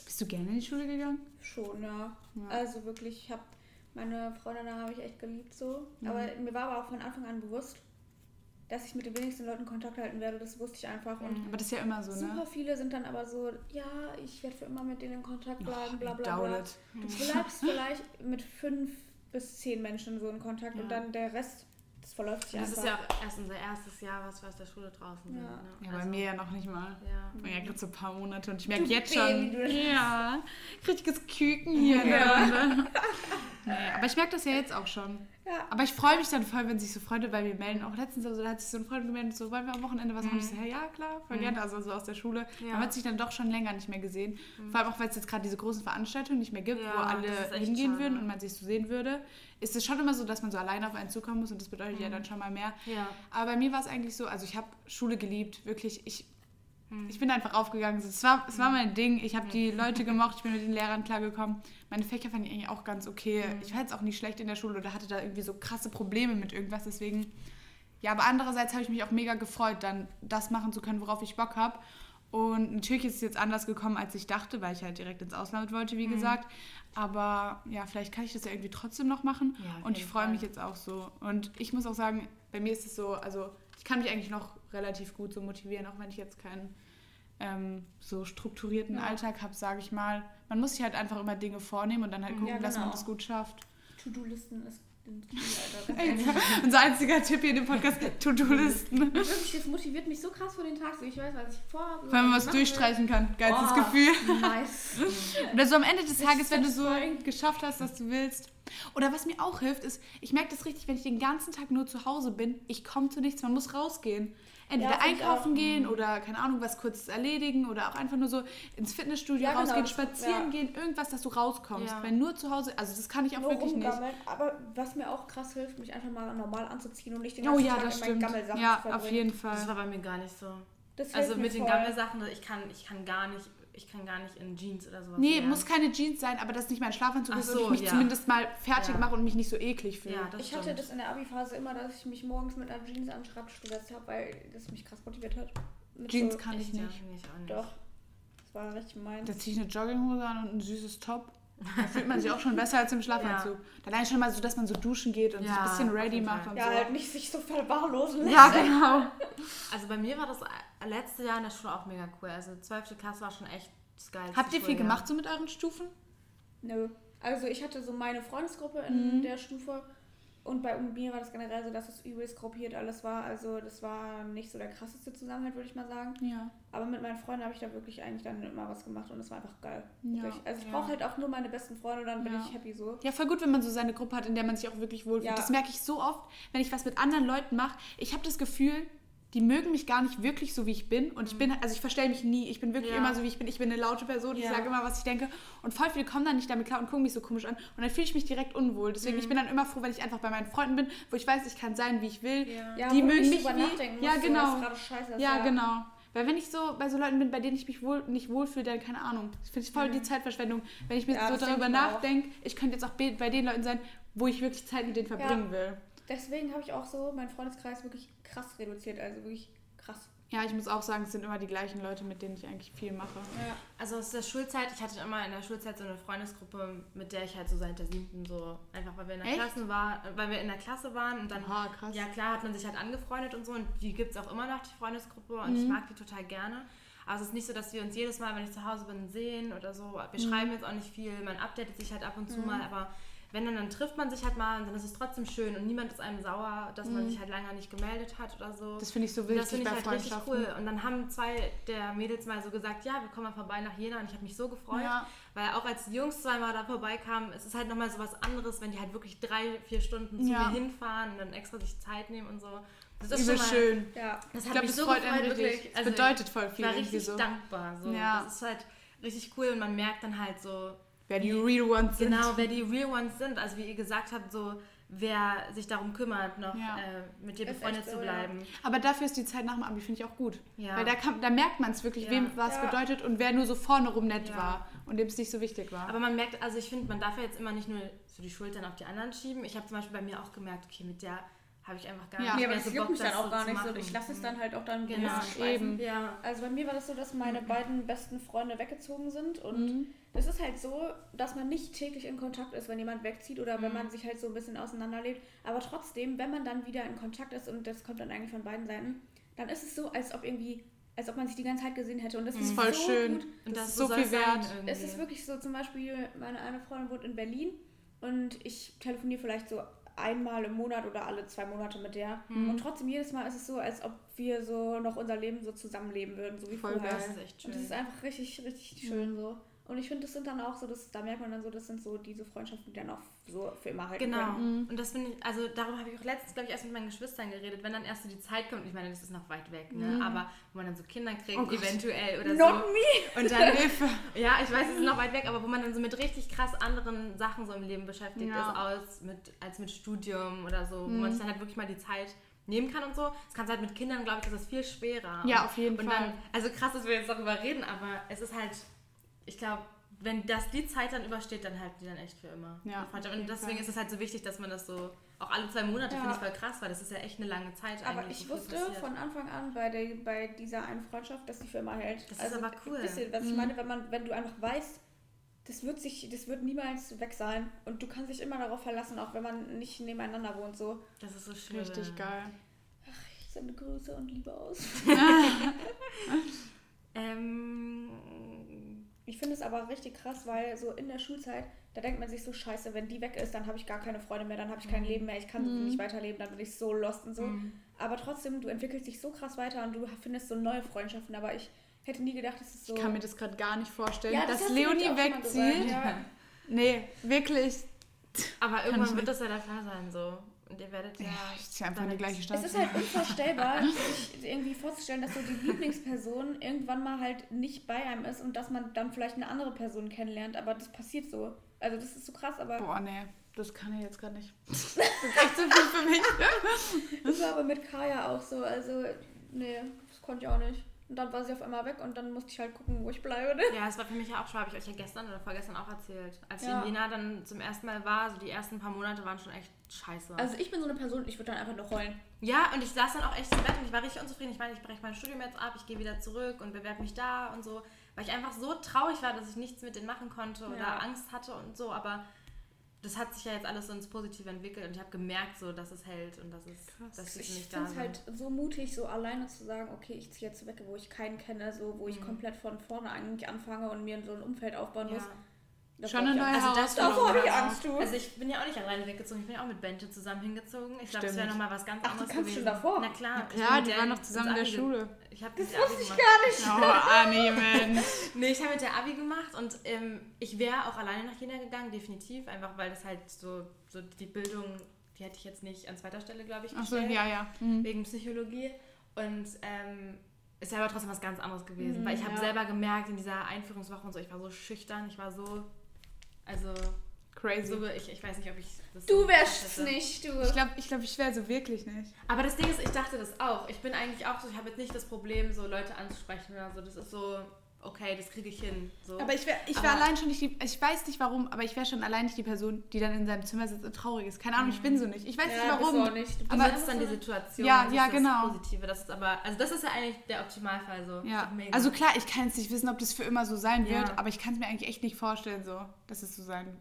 Bist du gerne in die Schule gegangen? schon, ja. Ja. Also wirklich, ich habe meine Freunde da habe ich echt geliebt so. Mhm. Aber mir war aber auch von Anfang an bewusst, dass ich mit den wenigsten Leuten Kontakt halten werde. Das wusste ich einfach. Und Aber das ist ja immer so, super ne? viele sind dann aber so, ja, ich werde für immer mit denen in Kontakt bleiben, bla bla bla. it. Du bleibst vielleicht mit fünf bis zehn Menschen so in Kontakt und Ja. dann der Rest, das verläuft sich Das einfach. ist ja auch erst unser erstes Jahr, was wir aus der Schule draußen sind. Ja. Ne? Ja, bei Also, mir ja noch nicht mal. Ja. Ja gerade so ein paar Monate und ich merke jetzt Baby, schon. Ja, richtiges Küken hier. in der Ja. Runde. Nee, aber ich merke das ja jetzt auch schon. Ja. Aber ich freue mich dann voll, wenn sich so Freunde bei mir melden. Auch letztens, also, da hat sich so ein Freund gemeldet, so, wollen wir am Wochenende was machen? Ich so, ja, ja, klar, voll gerne. Also so aus der Schule. Ja. Man hat sich dann doch schon länger nicht mehr gesehen. Vor allem auch, weil es jetzt gerade diese großen Veranstaltungen nicht mehr gibt, Ja, wo alle hingehen schade. würden und man sich so sehen würde. Ist es schon immer so, dass man so alleine auf einen zukommen muss und das bedeutet ja dann schon mal mehr. Ja. Aber bei mir war es eigentlich so, also ich habe Schule geliebt, wirklich. Ich. Ich bin einfach aufgegangen. Es war, es war mein Ding. Ich habe die Leute gemocht, ich bin mit den Lehrern klargekommen. Meine Fächer fand ich eigentlich auch ganz okay. Hm. Ich war jetzt auch nicht schlecht in der Schule oder hatte da irgendwie so krasse Probleme mit irgendwas. Deswegen, ja, aber andererseits habe ich mich auch mega gefreut, dann das machen zu können, worauf ich Bock habe. Und natürlich ist es jetzt anders gekommen, als ich dachte, weil ich halt direkt ins Ausland wollte, Hm. wie gesagt. Aber ja, vielleicht kann ich das ja irgendwie trotzdem noch machen. Ja, und ich freue mich jetzt auch so. Und ich muss auch sagen, bei mir ist es so, also ich kann mich eigentlich noch relativ gut so motivieren, auch wenn ich jetzt keinen ähm, so strukturierten Ja. Alltag habe, sage ich mal. Man muss sich halt einfach immer Dinge vornehmen und dann halt gucken, Ja, dass man genau. das gut schafft. To-Do-Listen ist Unser einziger Tipp hier in dem Podcast, To-Do-Listen. Wirklich, das motiviert mich so krass für den Tag. So, ich weiß, was ich vorhabe. Wenn man was machen will. durchstreichen kann. Geilstes Oh. Gefühl. Nice. Oder so am Ende des Tages, wenn du so geschafft hast, was du willst. Oder was mir auch hilft, ist, ich merke das richtig, wenn ich den ganzen Tag nur zu Hause bin, ich komme zu nichts, man muss rausgehen. Entweder Ja, einkaufen auch. gehen oder, keine Ahnung, was kurzes erledigen oder auch einfach nur so ins Fitnessstudio Ja, genau, rausgehen, das- spazieren ja. gehen, irgendwas, dass du rauskommst. Ja. Weil nur zu Hause, also das kann ich auch Nur wirklich nicht. Aber was mir auch krass hilft, mich einfach mal normal anzuziehen und nicht den Oh ganzen ja, Tag das in. Gammelsachen Ja, zu verbringen. auf jeden Fall. Das war bei mir gar nicht so. Das Also mit den voll. Gammelsachen, ich kann, ich kann gar nicht, ich kann gar nicht in Jeans oder sowas. Nee, lernen. muss keine Jeans sein, aber dass nicht mein Schlafanzug Ach ist und so, ich mich ja. zumindest mal fertig Ja. mache und mich nicht so eklig fühle. Ja, das Ich hatte stimmt. das in der Abi-Phase immer, dass ich mich morgens mit einer Jeans an den Schreibtisch gesetzt habe, weil das mich krass motiviert hat. Mit Jeans so, kann ich nicht. nicht. Doch. Das war richtig meins. Da ziehe ich eine Jogginghose an und ein süßes Top. Da fühlt man sich auch schon besser als im Schlafanzug. Allein schon mal so, dass man so duschen geht und sich Ja, ein bisschen ready macht und ja, so. halt nicht sich so verwahrlosen lässt. Ja, genau. Also bei mir war das letzte Jahr in der Schule auch mega cool. Also 12. Klasse war schon echt das geilste Habt ihr viel gemacht so mit euren Stufen? Nö. Also ich hatte so meine Freundesgruppe in Mhm. der Stufe und bei mir war das generell so, dass es übelst gruppiert alles war. Also das war nicht so der krasseste Zusammenhalt, würde ich mal sagen. Ja. Aber mit meinen Freunden habe ich da wirklich eigentlich dann immer was gemacht und es war einfach geil. Ja, Wirklich. Also ich ja. brauche halt auch nur meine besten Freunde und dann bin Ja. ich happy so. Ja, voll gut, wenn man so seine Gruppe hat, in der man sich auch wirklich wohlfühlt. Ja. Das merke ich so oft, wenn ich was mit anderen Leuten mache. Ich habe das Gefühl, die mögen mich gar nicht wirklich so, wie ich bin. Und ich bin, also ich verstelle mich nie. Ich bin wirklich Ja. immer so, wie ich bin. Ich bin eine laute Person. Ich Ja. sage immer, was ich denke. Und voll viele kommen dann nicht damit klar und gucken mich so komisch an. Und dann fühle ich mich direkt unwohl. Deswegen, ich bin dann immer froh, wenn ich einfach bei meinen Freunden bin, wo ich weiß, ich kann sein, wie ich will. Ja, die mögen mich wie... nachdenken Ja, so, genau. gerade scheiße Ja, genau. Weil wenn ich so bei so Leuten bin, bei denen ich mich wohl, nicht wohlfühle, dann keine Ahnung. Das finde ich voll die Zeitverschwendung. Wenn ich mir Ja, so darüber nachdenke, ich könnte jetzt auch be- bei den Leuten sein, wo ich wirklich Zeit mit denen verbringen will. Deswegen habe ich auch so meinen Freundeskreis wirklich krass reduziert. Also wirklich krass. Ja, ich muss auch sagen, es sind immer die gleichen Leute, mit denen ich eigentlich viel mache. Ja. Also aus der Schulzeit, ich hatte immer in der Schulzeit so eine Freundesgruppe, mit der ich halt so seit der siebten so, einfach weil wir in der Echt? Klasse war, weil wir in der Klasse waren und dann, Oha, krass. ja klar, hat man sich halt angefreundet und so und die gibt es auch immer noch, die Freundesgruppe und ich Mhm. mag die total gerne. Aber es ist nicht so, dass wir uns jedes Mal, wenn ich zu Hause bin, sehen oder so. Wir Mhm. schreiben jetzt auch nicht viel, man updatet sich halt ab und zu mal, aber wenn dann, dann trifft man sich halt mal und dann ist es trotzdem schön und niemand ist einem sauer, dass man sich halt lange nicht gemeldet hat oder so. Mhm. Das finde ich so wichtig das finde ich bei halt richtig cool. Und dann haben zwei der Mädels mal so gesagt, ja, wir kommen mal vorbei nach Jena. Und ich habe mich so gefreut, Ja. weil auch als die Jungs zweimal da vorbeikamen, es ist halt nochmal so was anderes, wenn die halt wirklich drei, vier Stunden zu Ja. mir hinfahren und dann extra sich Zeit nehmen und so. Das ist Übel schon mal, schön. Ja. Das Ich hat glaube, mich das so freut gefreut, einen wirklich. Also bedeutet voll ich viel war irgendwie richtig so. dankbar. So. Ja. Das ist halt, richtig cool und man merkt dann halt so, Wer die Real Ones sind. genau, wer die Real Ones sind. Also wie ihr gesagt habt, so wer sich darum kümmert, noch Ja. äh, mit dir Ist befreundet zu so, ja. bleiben. Aber dafür ist die Zeit nach dem Abi, finde ich auch gut. Ja. Weil da, kann, da merkt man es wirklich, Ja. wem was Ja. bedeutet und wer nur so vorne rum nett Ja. war und dem es nicht so wichtig war. Aber man merkt, also ich finde, man darf ja jetzt immer nicht nur so die Schultern auf die anderen schieben. Ich habe zum Beispiel bei mir auch gemerkt, okay, mit der habe ich einfach gar Ja. nicht Nee, aber das so juckt Bock, mich dann das auch gar zu nicht so. Ich lasse es dann halt auch dann Genau, schweifen. eben. Ja. Also bei mir war das so, dass meine beiden besten Freunde weggezogen sind und Mhm. das ist halt so, dass man nicht täglich in Kontakt ist, wenn jemand wegzieht oder wenn Mhm. man sich halt so ein bisschen auseinanderlebt. Aber trotzdem, wenn man dann wieder in Kontakt ist und das kommt dann eigentlich von beiden Seiten, dann ist es so, als ob irgendwie, als ob man sich die ganze Zeit gesehen hätte und das ist Mhm. Voll so schön. gut. Und Das das, ist so so viel wert. Es ist wirklich so, zum Beispiel, meine eine Freundin wohnt in Berlin und ich telefoniere vielleicht so einmal im Monat oder alle zwei Monate mit der. Mhm. Und trotzdem jedes Mal ist es so, als ob wir so noch unser Leben so zusammenleben würden, so wie Voll vorher. geil. Das ist echt schön. Und das ist einfach richtig, richtig schön so. Und ich finde, das sind dann auch so, das, da merkt man dann so, das sind so diese Freundschaften, die dann auch so für immer halten Genau. können. Mhm. Und das finde ich, also darüber habe ich auch letztens, glaube ich, erst mit meinen Geschwistern geredet, wenn dann erst so die Zeit kommt, ich meine, das ist noch weit weg, ne? Mhm. aber wo man dann so Kinder kriegt, Oh eventuell oder Not so. me! Und dann, Hilfe. ja, ich weiß, es ist noch weit weg, aber wo man dann so mit richtig krass anderen Sachen so im Leben beschäftigt Ja. ist, als mit, als mit Studium oder so, wo Mhm. man sich dann halt wirklich mal die Zeit nehmen kann und so. Das kannst du halt mit Kindern, glaube ich, ist das viel schwerer. Ja, und, auf jeden und Fall. Dann, also krass, dass wir jetzt darüber reden, aber es ist halt, ich glaube, wenn das die Zeit dann übersteht, dann halten die dann echt für immer. Ja, Und deswegen Fall. ist es halt so wichtig, dass man das so auch alle zwei Monate Ja. finde ich voll krass, weil das ist ja echt eine lange Zeit Aber eigentlich. ich wusste passiert. von Anfang an bei, der, bei dieser einen Freundschaft, dass die für immer hält. Also, Das ist aber cool. Ihr, was ich Mhm. meine? Wenn, man, wenn du einfach weißt, das wird, sich, das wird niemals weg sein und du kannst dich immer darauf verlassen, auch wenn man nicht nebeneinander wohnt. So, Das ist so schön. Richtig geil. ich sende Grüße und Liebe aus. Ähm, Ich finde es aber richtig krass, weil so in der Schulzeit, da denkt man sich so, scheiße, wenn die weg ist, dann habe ich gar keine Freunde mehr, dann habe ich kein Leben mehr, ich kann Mhm. nicht weiterleben, dann bin ich so lost und so. Mhm. Aber trotzdem, du entwickelst dich so krass weiter und du findest so neue Freundschaften, aber ich hätte nie gedacht, dass es so... Ich kann mir das gerade gar nicht vorstellen, Ja, das dass Leonie wegzieht. ja. Nee, wirklich. aber irgendwann wird das ja der Fall sein, so. Und ihr werdet ja. Ja, ich ziehe einfach in die damit- gleiche Stadt. Es ist halt unvorstellbar, sich irgendwie vorzustellen, dass so die Lieblingsperson irgendwann mal halt nicht bei einem ist und dass man dann vielleicht eine andere Person kennenlernt, aber das passiert so. Also das ist so krass, aber Boah, nee, das kann ich jetzt gerade nicht. Das ist echt so viel für mich. das war aber mit Kaya auch so. Also, nee, das konnte ich auch nicht. Und dann war sie auf einmal weg und dann musste ich halt gucken, wo ich bleibe. Ne? Ja, es war für mich ja auch schon, habe ich euch ja gestern oder vorgestern auch erzählt. Als Ja. ich in Jena dann zum ersten Mal war, so die ersten paar Monate waren schon echt scheiße. Also ich bin so eine Person, ich würde dann einfach nur heulen. ja, und ich saß dann auch echt im Bett und ich war richtig unzufrieden. Ich meine, ich breche mein Studium jetzt ab, ich gehe wieder zurück und bewerbe mich da und so. Weil ich einfach so traurig war, dass ich nichts mit denen machen konnte oder Ja. Angst hatte und so. Aber das hat sich ja jetzt alles so ins Positive entwickelt und ich habe gemerkt, so, dass es hält und dass es dass Ich mich da finde es halt so mutig, so alleine zu sagen, okay, ich ziehe jetzt weg, wo ich keinen kenne, so wo ich Mhm. komplett von vorne eigentlich anfange und mir so ein Umfeld aufbauen muss. Davor Schon eine neue Angst. Also das Herausforderung. Davor habe ich. Angst, du. Also ich bin ja auch nicht alleine weggezogen, ich bin ja auch mitEnte zusammen hingezogen. Ich glaube, das wäre nochmal was ganz Ach, anderes kannst gewesen. schon davor? Na klar. Ja, mit die der waren noch zusammen in der Schule. Ich habe das mit der Abi wusste ich gemacht. gar nicht. Oh, Anni, Mensch. Nee, ich habe mit der Abi gemacht und ähm, ich wäre auch alleine nach Jena gegangen, definitiv. Einfach weil das halt so, so die Bildung, die hätte ich jetzt nicht an zweiter Stelle, glaube ich, gestellt. ja, ja. Mhm. Wegen Psychologie. Und ähm, ist ja aber trotzdem was ganz anderes gewesen. Mhm, weil ich habe ja. selber gemerkt in dieser Einführungswoche und so, ich war so schüchtern, ich war so. Also, Crazy. so, ich, ich weiß nicht, ob ich das. Du wärst hätte. nicht, du. Ich glaube, ich, glaub, ich wäre so wirklich nicht. Aber das Ding ist, ich dachte das auch. Ich bin eigentlich auch so, ich habe jetzt nicht das Problem, so Leute anzusprechen oder so. Das ist so, okay, das kriege ich hin. So. Aber ich wäre ich wär Aber- allein schon nicht die, ich weiß nicht warum, aber ich wäre schon allein nicht die Person, die dann in seinem Zimmer sitzt und traurig ist. Keine Ahnung, ich bin so nicht. Ich weiß ja, nicht bist du warum. auch nicht. Du aber nutzt dann einfach die Situation. Ja, das ja, ist genau. Das Positive. Das ist aber, also das ist ja eigentlich der Optimalfall so. Ja, Ist also klar, ich kann jetzt nicht wissen, ob das für immer so sein Ja. wird, aber ich kann es mir eigentlich echt nicht vorstellen, so, dass es so sein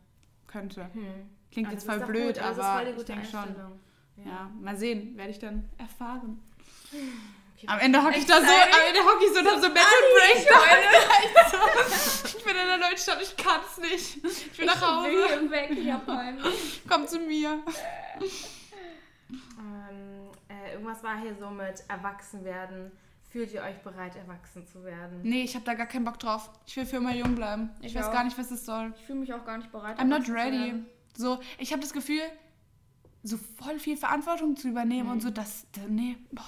könnte. Hm. Klingt Aber jetzt das voll ist blöd, gut, also das ist aber voll ich denke schon. Einstellung. Ja. mal sehen, werde ich dann erfahren. Okay, Am Ende hocke ich da so, am Ende hocke ich so und hab so Mental Breakdown. Ich bin in der neuen Stadt, ich kann es nicht. Ich will nach Ich will Hause. hier weg, ich hab. Komm zu mir. Ähm, äh, irgendwas war hier so mit erwachsen werden. Fühlt ihr euch bereit, erwachsen zu werden? Nee, ich habe da gar keinen Bock drauf. Ich will für immer jung bleiben. Ich, Ich weiß auch. gar nicht, was das soll. Ich fühle mich auch gar nicht bereit. I'm not erwachsen zu ready. werden. So, ich habe das Gefühl, so voll viel Verantwortung zu übernehmen und so, das, da- nee, boah.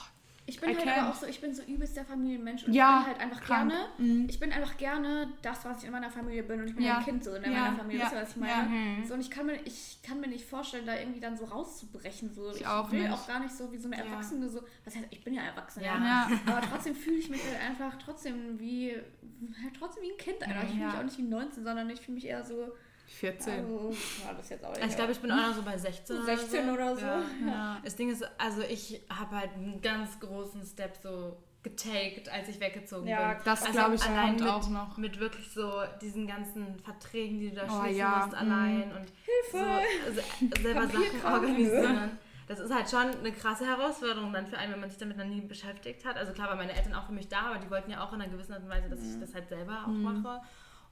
Ich bin I halt can't. aber auch so, ich bin so übelst der Familienmensch und Ja, ich bin halt einfach krank. gerne, Mhm. ich bin einfach gerne das, was ich in meiner Familie bin und ich bin Ja. ein Kind so in Ja, meiner Familie, ja, wisst ihr, was ich ja. meine? Mhm. So, und ich kann, mir, ich kann mir nicht vorstellen, da irgendwie dann so rauszubrechen. So. Ich auch will nicht. auch gar nicht so wie so eine Ja. Erwachsene, so, was heißt, ich bin ja erwachsen, Ja. Ja. aber trotzdem fühle ich mich halt einfach trotzdem wie, halt trotzdem wie ein Kind, Alter. Ich fühle mich auch nicht wie 19, sondern ich fühle mich eher so, 14. also, ja, das jetzt auch Ich glaube, ich bin auch noch so bei 16 so oder 16 so. oder so. Ja. Ja. Das Ding ist, also ich habe halt einen ganz großen Step so getaked, als ich weggezogen Ja, bin. Das Also glaube ich allein mit, auch noch. Mit wirklich so diesen ganzen Verträgen, die du da Oh, schließen ja. musst allein und Hilfe! so se- selber Sachen organisieren. Das ist halt schon eine krasse Herausforderung dann für einen, wenn man sich damit noch nie beschäftigt hat. Also klar, waren meine Eltern auch für mich da, aber die wollten ja auch in einer gewissen Art und Weise, dass ich das halt selber auch mache.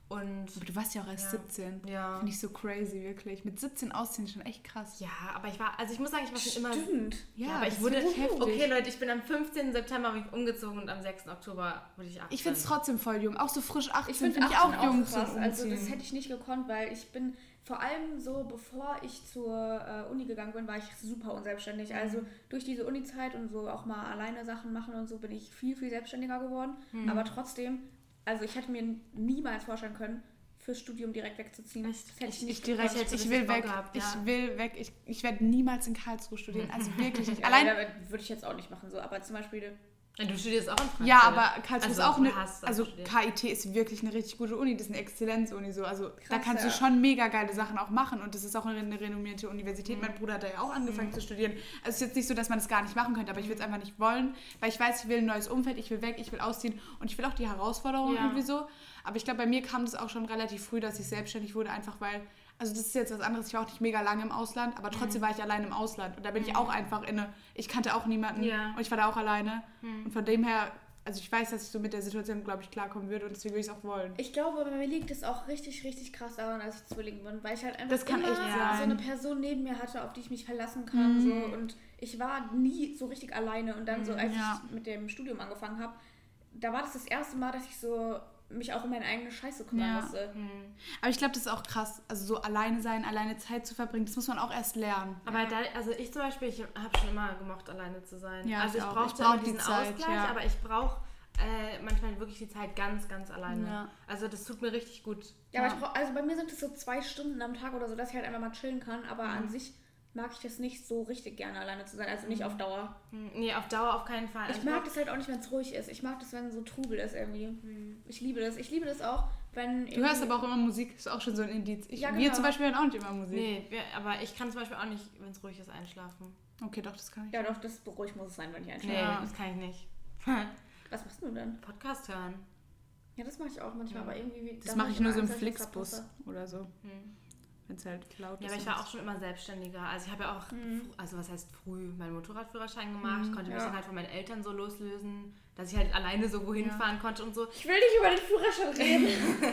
Und Aber du warst ja auch erst Ja. 17. ja. Finde ich so crazy, wirklich. Mit 17 ausziehen ist schon echt krass. Ja, aber ich war, also ich muss sagen, ich war schon immer Stimmt. Ja, aber ich wurde. heftig. Okay, Leute, ich bin am 15. September bin ich umgezogen und am 6. Oktober wurde ich 18. Ich finde es trotzdem voll jung. Auch so frisch 18 Ich finde find ich auch jung krass. zum Also Umziehen. das hätte ich nicht gekonnt, weil ich bin vor allem so, bevor ich zur äh, Uni gegangen bin, war ich super unselbstständig. Also durch diese Uni-Zeit und so auch mal alleine Sachen machen und so bin ich viel, viel selbstständiger geworden. Aber trotzdem, also ich hätte mir niemals vorstellen können, fürs Studium direkt wegzuziehen. Echt? Hätte ich ich nicht direkt, Ich hätte ich das will weg. gehabt, ja. Ich will weg. Ich, ich werde niemals in Karlsruhe studieren. Also wirklich nicht. Allein Allein, würde ich jetzt auch nicht machen, so. Aber zum Beispiel, Ja, Du studierst auch in Frankfurt. ja, aber Karlsruhe Also, ist auch du eine. Also studiert. KIT ist wirklich eine richtig gute Uni. Das ist eine Exzellenzuni so. Also da Krass, kannst du ja. schon mega geile Sachen auch machen. Und das ist auch eine, eine renommierte Universität. Mhm. Mein Bruder hat da ja auch angefangen zu studieren. Also es ist jetzt nicht so, dass man das gar nicht machen könnte, aber ich will es einfach nicht wollen, weil ich weiß, ich will ein neues Umfeld, ich will weg, ich will ausziehen und ich will auch die Herausforderungen Ja. irgendwie so. Aber ich glaube, bei mir kam das auch schon relativ früh, dass ich selbstständig wurde, einfach weil, also das ist jetzt was anderes, ich war auch nicht mega lange im Ausland, aber trotzdem war ich allein im Ausland und da bin ich auch einfach in eine, ich kannte auch niemanden Ja. und ich war da auch alleine und von dem her, also ich weiß, dass ich so mit der Situation, glaube ich, klarkommen würde und deswegen würde ich es auch wollen. ich glaube, bei mir liegt es auch richtig, richtig krass daran, dass ich Zwilling bin, weil ich halt einfach Das kann immer echt so eine Person neben mir hatte, auf die ich mich verlassen kann. So, und ich war nie so richtig alleine. Und dann so, als Ja. ich mit dem Studium angefangen habe, da war das das erste Mal, dass ich so mich auch um meine eigene Scheiße kümmern Ja. musste. Aber ich glaube, das ist auch krass, also so alleine sein, alleine Zeit zu verbringen, das muss man auch erst lernen. Aber da, also ich zum Beispiel, ich habe schon immer gemocht, alleine zu sein. Ja, also ich ich auch. brauche Ich zwar brauch die diesen Zeit, Ausgleich, ja. aber ich brauche äh, manchmal wirklich die Zeit ganz, ganz alleine. Ja. Also das tut mir richtig gut. Ja, aber Ja. ich brauch, also bei mir sind es so zwei Stunden am Tag oder so, dass ich halt einfach mal chillen kann. Aber Mhm. an sich mag ich das nicht so richtig gerne, alleine zu sein. Also nicht auf Dauer. Hm, Nee, auf Dauer auf keinen Fall. Ich Also mag das halt auch nicht, wenn es ruhig ist. Ich mag das, wenn so Trubel ist irgendwie. Ich liebe das. Ich liebe das auch, wenn. Du hörst aber auch immer Musik, ist auch schon so ein Indiz. Ich, Ja, Wir genau. zum Beispiel hören auch nicht immer Musik. Nee, wir, aber ich kann zum Beispiel auch nicht, wenn es ruhig ist, einschlafen. Okay, doch, das kann ich. Ja, doch, das ruhig muss es sein, wenn ich einschlafe. Nee, Ja. das kann ich nicht. Was machst du denn? Podcast hören. Ja, das mache ich auch manchmal, aber irgendwie. Das mache ich nur so im Flixbus oder so, Hm. Wenn es halt laut Ja, ist. aber ich war auch schon immer selbstständiger. Also ich habe ja auch, fr- also was heißt früh, meinen Motorradführerschein gemacht, konnte mich ja. dann halt von meinen Eltern so loslösen, dass ich halt alleine so wohin Ja. fahren konnte und so. Ich will nicht über den Führerschein reden.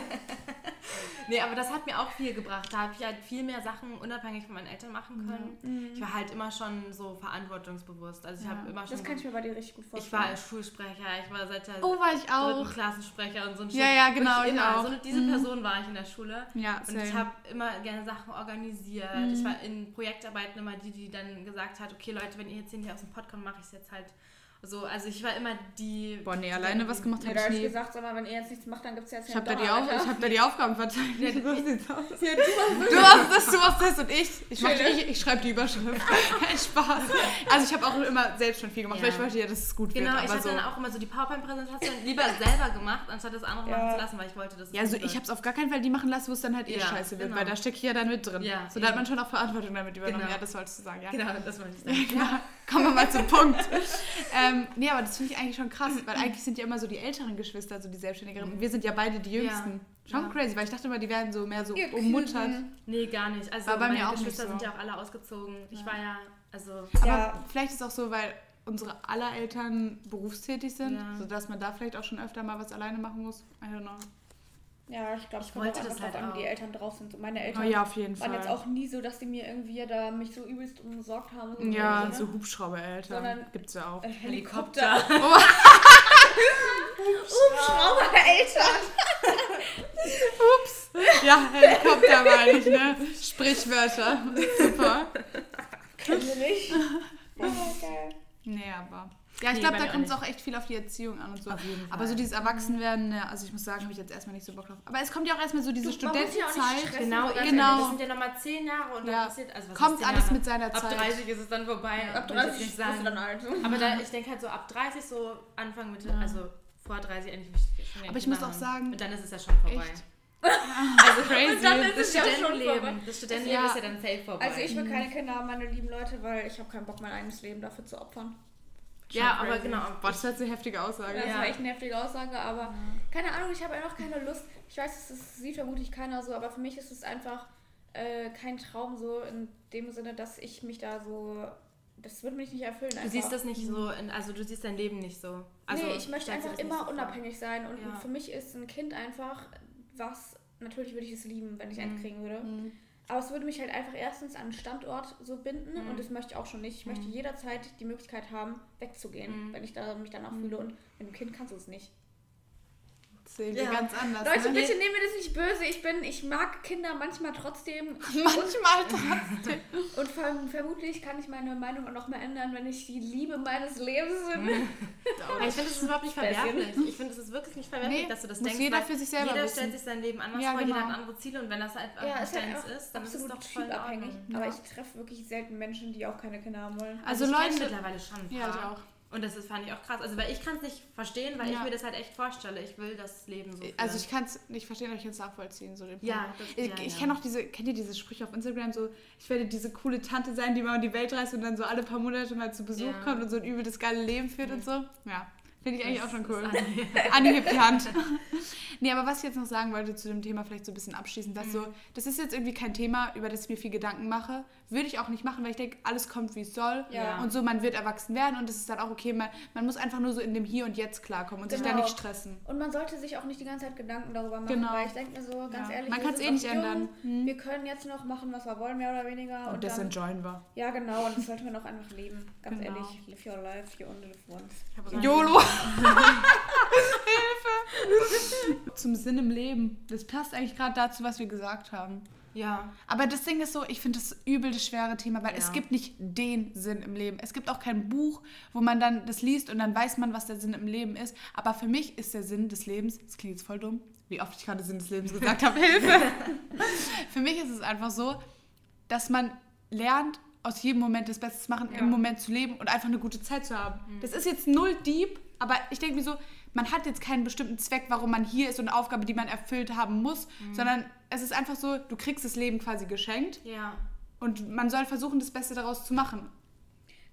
Nee, aber das hat mir auch viel gebracht. Da habe ich halt viel mehr Sachen unabhängig von meinen Eltern machen können. Ich war halt immer schon so verantwortungsbewusst. Also ich Ja. habe immer schon. Das kann ich mir bei dir richtig gut ich vorstellen. war Schulsprecher, ich war seit der Oh, war ich dritten auch. Klassensprecher und so ein Ja, ja, genau, ich immer. auch. So eine, diese Mhm. Person war ich in der Schule. Ja, Und ich same. habe immer gerne Sachen organisiert. Mhm. Ich war in Projektarbeiten immer die, die dann gesagt hat, okay Leute, wenn ihr jetzt hinterher aus dem Pod kommt, mache ich es jetzt halt so. Also ich war immer die... Boah, nee, alleine was gemacht Nee, habe ich habe ich nie. gesagt, sag mal, wenn ihr jetzt nichts macht, dann gibt es jetzt Ich habe da, die Auf- ich hab da die Aufgaben verteilt. Ja, so sieht's aus. Ja, du machst Du machst das, du machst das und ich. Ich, mach, Schön, ich, ich schreibe die Überschrift. Kein Spaß. Also ich habe auch immer selbst schon viel gemacht, Ja. weil ich wollte ja, dass es gut Genau, wird. ich Aber habe so. dann auch immer so die PowerPoint-Präsentation lieber selber gemacht, anstatt das andere Ja. machen zu lassen, weil ich wollte, dass es Ja, also ich habe es auf gar keinen Fall die machen lassen, wo es dann halt eh Ja, scheiße wird, genau. weil da stecke ich ja dann mit drin. Ja, so, da hat man schon auch Verantwortung damit übernommen. Genau. Ja, das wolltest du sagen, ja. Genau, das wollte ich sagen. Kommen wir mal zum Punkt. ähm, nee, aber das finde ich eigentlich schon krass, weil eigentlich sind ja immer so die älteren Geschwister, so die Selbstständigeren. Und wir sind ja beide die Jüngsten. Schon Ja. crazy, weil ich dachte immer, die werden so mehr so ummuttert. Küken. Nee, gar nicht. Also War bei meine mir auch nicht Geschwister so. sind ja auch alle ausgezogen. Ich war ja, also... Aber Ja. vielleicht ist es auch so, weil unsere aller Eltern berufstätig sind, Ja. sodass man da vielleicht auch schon öfter mal was alleine machen muss. I don't know. Ja, ich glaube, Ich wollte auch das halt an, wie die. Eltern drauf sind. So meine Oh Eltern ja, auf jeden waren Fall. jetzt auch nie so, dass die mir irgendwie da mich so übelst umgesorgt haben. So ja, irgendwie, so ne? Hubschraubereltern Sondern- gibt es ja auch. Äh, Helikopter. Hubschraubereltern! Ups. Ja, Helikopter meine ich, ne? Sprichwörter. Super. Kennen wir nicht. Oh, geil. Nee, aber. Ja, ich Nee, glaube, da auch kommt es auch echt viel auf die Erziehung an und so. Auf jeden Aber so dieses Erwachsenwerden, ja, also ich muss sagen, habe ich jetzt erstmal nicht so Bock drauf. Aber es kommt ja auch erstmal so diese Du, muss ja auch Studentenzeit. stressen. Genau, genau. Das sind ja nochmal zehn Jahre und Ja. dann passiert, also was Kommt alles Jahre? mit seiner Ab Zeit. 30 ist es dann vorbei. Ab ich jetzt 30 nicht bist du sagen. dann alt. Aber da, ich denke halt so ab 30, so Anfang, Mitte, Ja. also vor 30 eigentlich schon Aber ich muss Kinder auch haben. sagen- Und dann ist es ja schon vorbei. Echt? Also Crazy. Und dann ist das es ja schon Studentenleben, das Studentenleben Ja. ist ja dann safe vorbei. Also ich will keine Kinder haben, meine lieben Leute, weil ich habe keinen Bock, mein eigenes Leben dafür zu opfern. Ja, aber genau. Boah, das ist eine heftige Aussage. Das Ja. war echt eine heftige Aussage, aber keine Ahnung, ich habe einfach keine Lust. Ich weiß, das sieht vermutlich keiner so, aber für mich ist es einfach äh, kein Traum so in dem Sinne, dass ich mich da so. Das würde mich nicht erfüllen. Du einfach. siehst das nicht so, in, also du siehst dein Leben nicht so. Also nee, ich möchte einfach immer so vor. unabhängig sein und Ja. für mich ist ein Kind einfach was. Natürlich würde ich es lieben, wenn ich Mhm. eins kriegen würde. Mhm. Aber es würde mich halt einfach erstens an einen Standort so binden Mhm. und das möchte ich auch schon nicht. Ich möchte Mhm. jederzeit die Möglichkeit haben, wegzugehen, Mhm. wenn ich da, mich danach fühle. Und mit dem Kind kannst du es nicht. Das sehen wir Ja. ganz anders. Leute, ne? bitte nehmt mir das nicht böse. Ich bin, ich mag Kinder manchmal trotzdem. Manchmal trotzdem. Und ver vermutlich kann ich meine Meinung auch noch mal ändern, wenn ich die Liebe meines Lebens bin. Ja, ich finde, es ist überhaupt nicht verwerflich. Ich finde, es ist wirklich nicht verwerflich, Nee, dass du das denkst. jeder für sich selber Jeder wissen. stellt sich sein Leben anders Ja, vor, jeder genau. hat andere Ziele und wenn das halt Ja, ist halt ist, dann ist es doch voll. Ordnung. Aber Ja. ich treffe wirklich selten Menschen, die auch keine Kinder haben wollen. Also ich kenn Leute- mittlerweile schon Ja, ich auch. Und das ist, fand ich auch krass. Also, weil ich kann es nicht verstehen, weil Ja. ich mir das halt echt vorstelle. Ich will das Leben so führen. Also ich kann es nicht verstehen, aber ich kann es nachvollziehen. So den Ja, Punkt. das- ich ja, ich ja. kenne auch diese, kennt ihr diese Sprüche auf Instagram so, ich werde diese coole Tante sein, die mal um die Welt reist und dann so alle paar Monate mal zu Besuch Ja. kommt und so ein übel das geile Leben führt und so. Ja, finde ich eigentlich Das auch schon cool. Anni. Anni hebt die Hand. nee, aber was ich jetzt noch sagen wollte zu dem Thema, vielleicht so ein bisschen abschließend, dass Mhm. so, das ist jetzt irgendwie kein Thema, über das ich mir viel Gedanken mache. Würde ich auch nicht machen, weil ich denke, alles kommt, wie es soll. Ja. Und so, man wird erwachsen werden und es ist dann auch okay, man, man muss einfach nur so in dem Hier und Jetzt klarkommen und sich da Genau. nicht stressen. Und man sollte sich auch nicht die ganze Zeit Gedanken darüber machen, Genau. weil ich denke mir so, ganz Ja. ehrlich, Man kann's sind eh nicht jung, ändern. Hm. Wir können jetzt noch machen, was wir wollen, mehr oder weniger. Und das dann, enjoyen wir. Ja, genau, und das sollte man auch einfach leben. Ganz Genau. ehrlich, live your life, you only live once. YOLO! Hilfe! Zum Sinn im Leben. Das passt eigentlich gerade dazu, was wir gesagt haben. Ja. Aber das Ding ist so, ich finde das übel das schwere Thema, weil es Ja. gibt nicht den Sinn im Leben. Es gibt auch kein Buch, wo man dann das liest und dann weiß man, was der Sinn im Leben ist. Aber für mich ist der Sinn des Lebens, das klingt jetzt voll dumm, wie oft ich gerade Sinn des Lebens gesagt habe, Hilfe! für mich ist es einfach so, dass man lernt, aus jedem Moment das Beste zu machen, Ja. im Moment zu leben und einfach eine gute Zeit zu haben. Das ist jetzt null deep, aber ich denke mir so, man hat jetzt keinen bestimmten Zweck, warum man hier ist und eine Aufgabe, die man erfüllt haben muss, sondern es ist einfach so, du kriegst das Leben quasi geschenkt Ja. und man soll versuchen, das Beste daraus zu machen.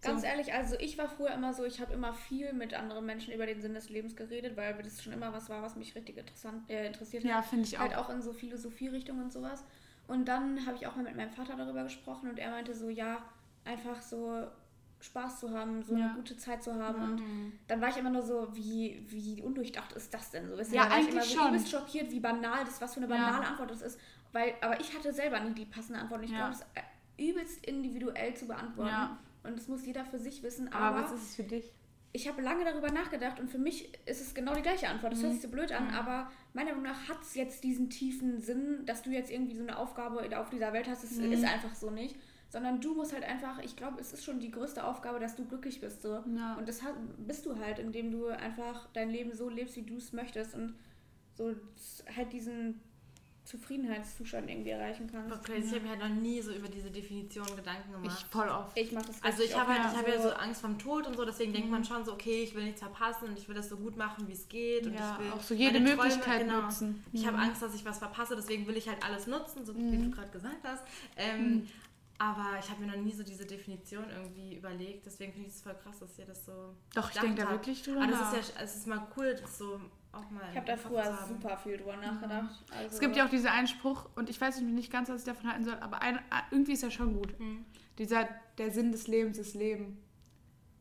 Ganz So. ehrlich, also ich war früher immer so, ich habe immer viel mit anderen Menschen über den Sinn des Lebens geredet, weil das schon immer was war, was mich richtig interessant, äh, interessiert Ja, hat. finde ich auch. Halt auch in so Philosophierichtungen und sowas. Und dann habe ich auch mal mit meinem Vater darüber gesprochen und er meinte so, ja, einfach so Spaß zu haben, so Ja. eine gute Zeit zu haben. Ja. Und dann war ich immer nur so, wie, wie undurchdacht ist das denn so? Ihr, Ja, war ich eigentlich immer so schon. schockiert, wie banal das, was für eine Ja. banale Antwort das ist. Weil, aber ich hatte selber nie die passende Antwort. Und ich Ja. glaube, es ist äh, übelst individuell zu beantworten. Ja. Und das muss jeder für sich wissen. Aber, Aber, was ist es für dich? ich habe lange darüber nachgedacht und für mich ist es genau die gleiche Antwort. Das Mhm. hört sich so blöd an, aber meiner Meinung nach hat es jetzt diesen tiefen Sinn, dass du jetzt irgendwie so eine Aufgabe auf dieser Welt hast. Es Mhm. ist einfach so nicht. Sondern du musst halt einfach, ich glaube, es ist schon die größte Aufgabe, dass du glücklich bist. So. Ja. Und das hat, bist du halt, indem du einfach dein Leben so lebst, wie du es möchtest und so halt diesen Zufriedenheitszustand irgendwie erreichen kannst. Okay, ich habe mir halt noch nie so über diese Definition Gedanken Ich gemacht. voll oft. Ich mache das Also ich habe halt, ich habe ja so Angst vom Tod und so, deswegen denkt man schon so, okay, ich will nichts verpassen und ich will das so gut machen, wie es geht. Und Ja, ich will auch so jede meine Träume- Möglichkeit genau. nutzen. Ich habe Mhm. Angst, dass ich was verpasse, deswegen will ich halt alles nutzen, so wie Mhm. du gerade gesagt hast. Ähm, Aber ich habe mir noch nie so diese Definition irgendwie überlegt, deswegen finde ich es voll krass, dass ihr das so. Doch, ich denke da wirklich drüber Aber das nach. ist ja, es ist mal cool, das so auch mal. Ich habe da früher super viel drüber nachgedacht. Also, Es gibt ja auch diesen Einspruch, und ich weiß nicht ganz, was ich davon halten soll, aber ein, irgendwie ist er schon gut. Mhm. Dieser, der Sinn des Lebens ist Leben.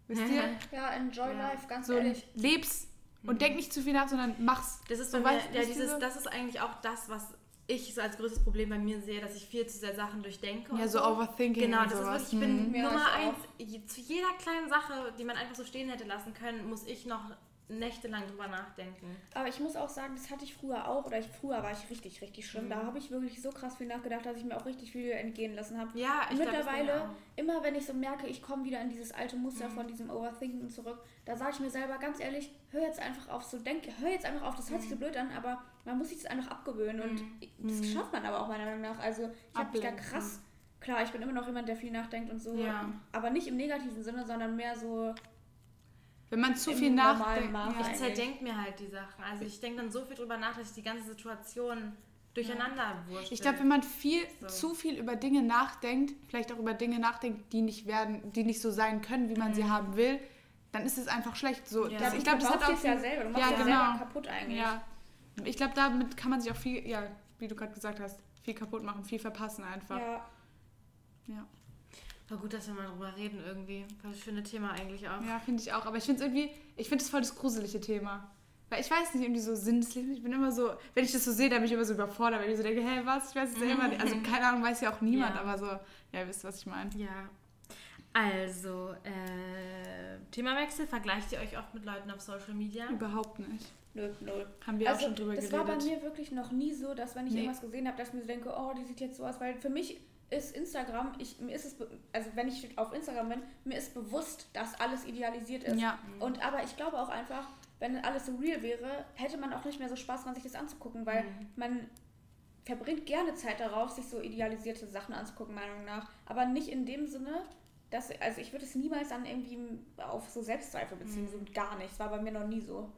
Wisst ihr? Ja, enjoy Ja. life, ganz So ehrlich. leb's und Mhm. denk nicht zu viel nach, sondern mach's. Das ist So weißt- ja, dieses, so? das ist eigentlich auch das, was ich so als größtes Problem bei mir sehe, dass ich viel zu sehr Sachen durchdenke. Ja, so Overthinking Genau, und das ist sowas. wirklich, ich bin Mhm. Ja, Nummer ich eins, zu jeder kleinen Sache, die man einfach so stehen hätte lassen können, muss ich noch nächtelang drüber nachdenken. Aber ich muss auch sagen, das hatte ich früher auch, oder ich, früher war ich richtig, richtig schlimm. Mhm. Da habe ich wirklich so krass viel nachgedacht, dass ich mir auch richtig viel entgehen lassen habe. Ja, ich glaub, mittlerweile, ich auch. immer wenn ich so merke, ich komme wieder in dieses alte Muster Mhm. von diesem Overthinken zurück, da sage ich mir selber ganz ehrlich, hör jetzt einfach auf so, denk, hör jetzt einfach auf, das hört sich Mhm. so blöd an, aber man muss sich das einfach abgewöhnen und das Mhm. schafft man aber auch meiner Meinung nach. Also ich habe mich da krass, klar, ich bin immer noch jemand, der viel nachdenkt und so, Ja. aber nicht im negativen Sinne, sondern mehr so, Wenn man zu Im viel nachdenkt. Ja. Ich zerdenke mir halt die Sachen. Also ich denke dann so viel drüber nach, dass ich die ganze Situation durcheinander wurschtel. Ich glaube, wenn man viel, So. zu viel über Dinge nachdenkt, vielleicht auch über Dinge nachdenkt, die nicht werden, die nicht so sein können, wie man sie haben will, dann ist es einfach schlecht. So, Ja. das, du ich glaube, das hat auch ja selber, du machst ja, ja, genau. selber kaputt eigentlich. Ja, ich glaube, damit kann man sich auch viel, ja, wie du gerade gesagt hast, viel kaputt machen, viel verpassen einfach. ja. Ja, War gut, dass wir mal drüber reden irgendwie. Voll das schöne Thema eigentlich auch. ja finde ich auch. Aber ich finde es irgendwie, ich finde es voll das gruselige Thema. Weil ich weiß nicht, irgendwie so Sinn des Lebens. Ich bin immer so, wenn ich das so sehe, dann bin ich immer so überfordert, weil ich so denke, hey, was? Ich weiß es ja immer nicht. Also keine Ahnung, weiß ja auch niemand, Ja. aber so, ja, ihr wisst, was ich meine. Ja. Also, äh, Themawechsel. Vergleicht ihr euch oft mit Leuten auf Social Media? Überhaupt nicht. Null, null. Haben wir auch schon drüber das geredet. war bei mir wirklich noch nie so, dass wenn ich Nee. irgendwas gesehen habe, dass ich mir so denke, oh, die sieht jetzt so aus, weil für mich ist Instagram, ich, mir ist es, also wenn ich auf Instagram bin, mir ist bewusst, dass alles idealisiert ist. Ja. Und aber ich glaube auch einfach, wenn alles so real wäre, hätte man auch nicht mehr so Spaß dran, sich das anzugucken, weil Mhm. man verbringt gerne Zeit darauf, sich so idealisierte Sachen anzugucken, meiner Meinung nach. Aber nicht in dem Sinne, dass, also ich würde es niemals dann irgendwie auf so Selbstzweifel beziehen, Mhm. so gar nicht. Das war bei mir noch nie so.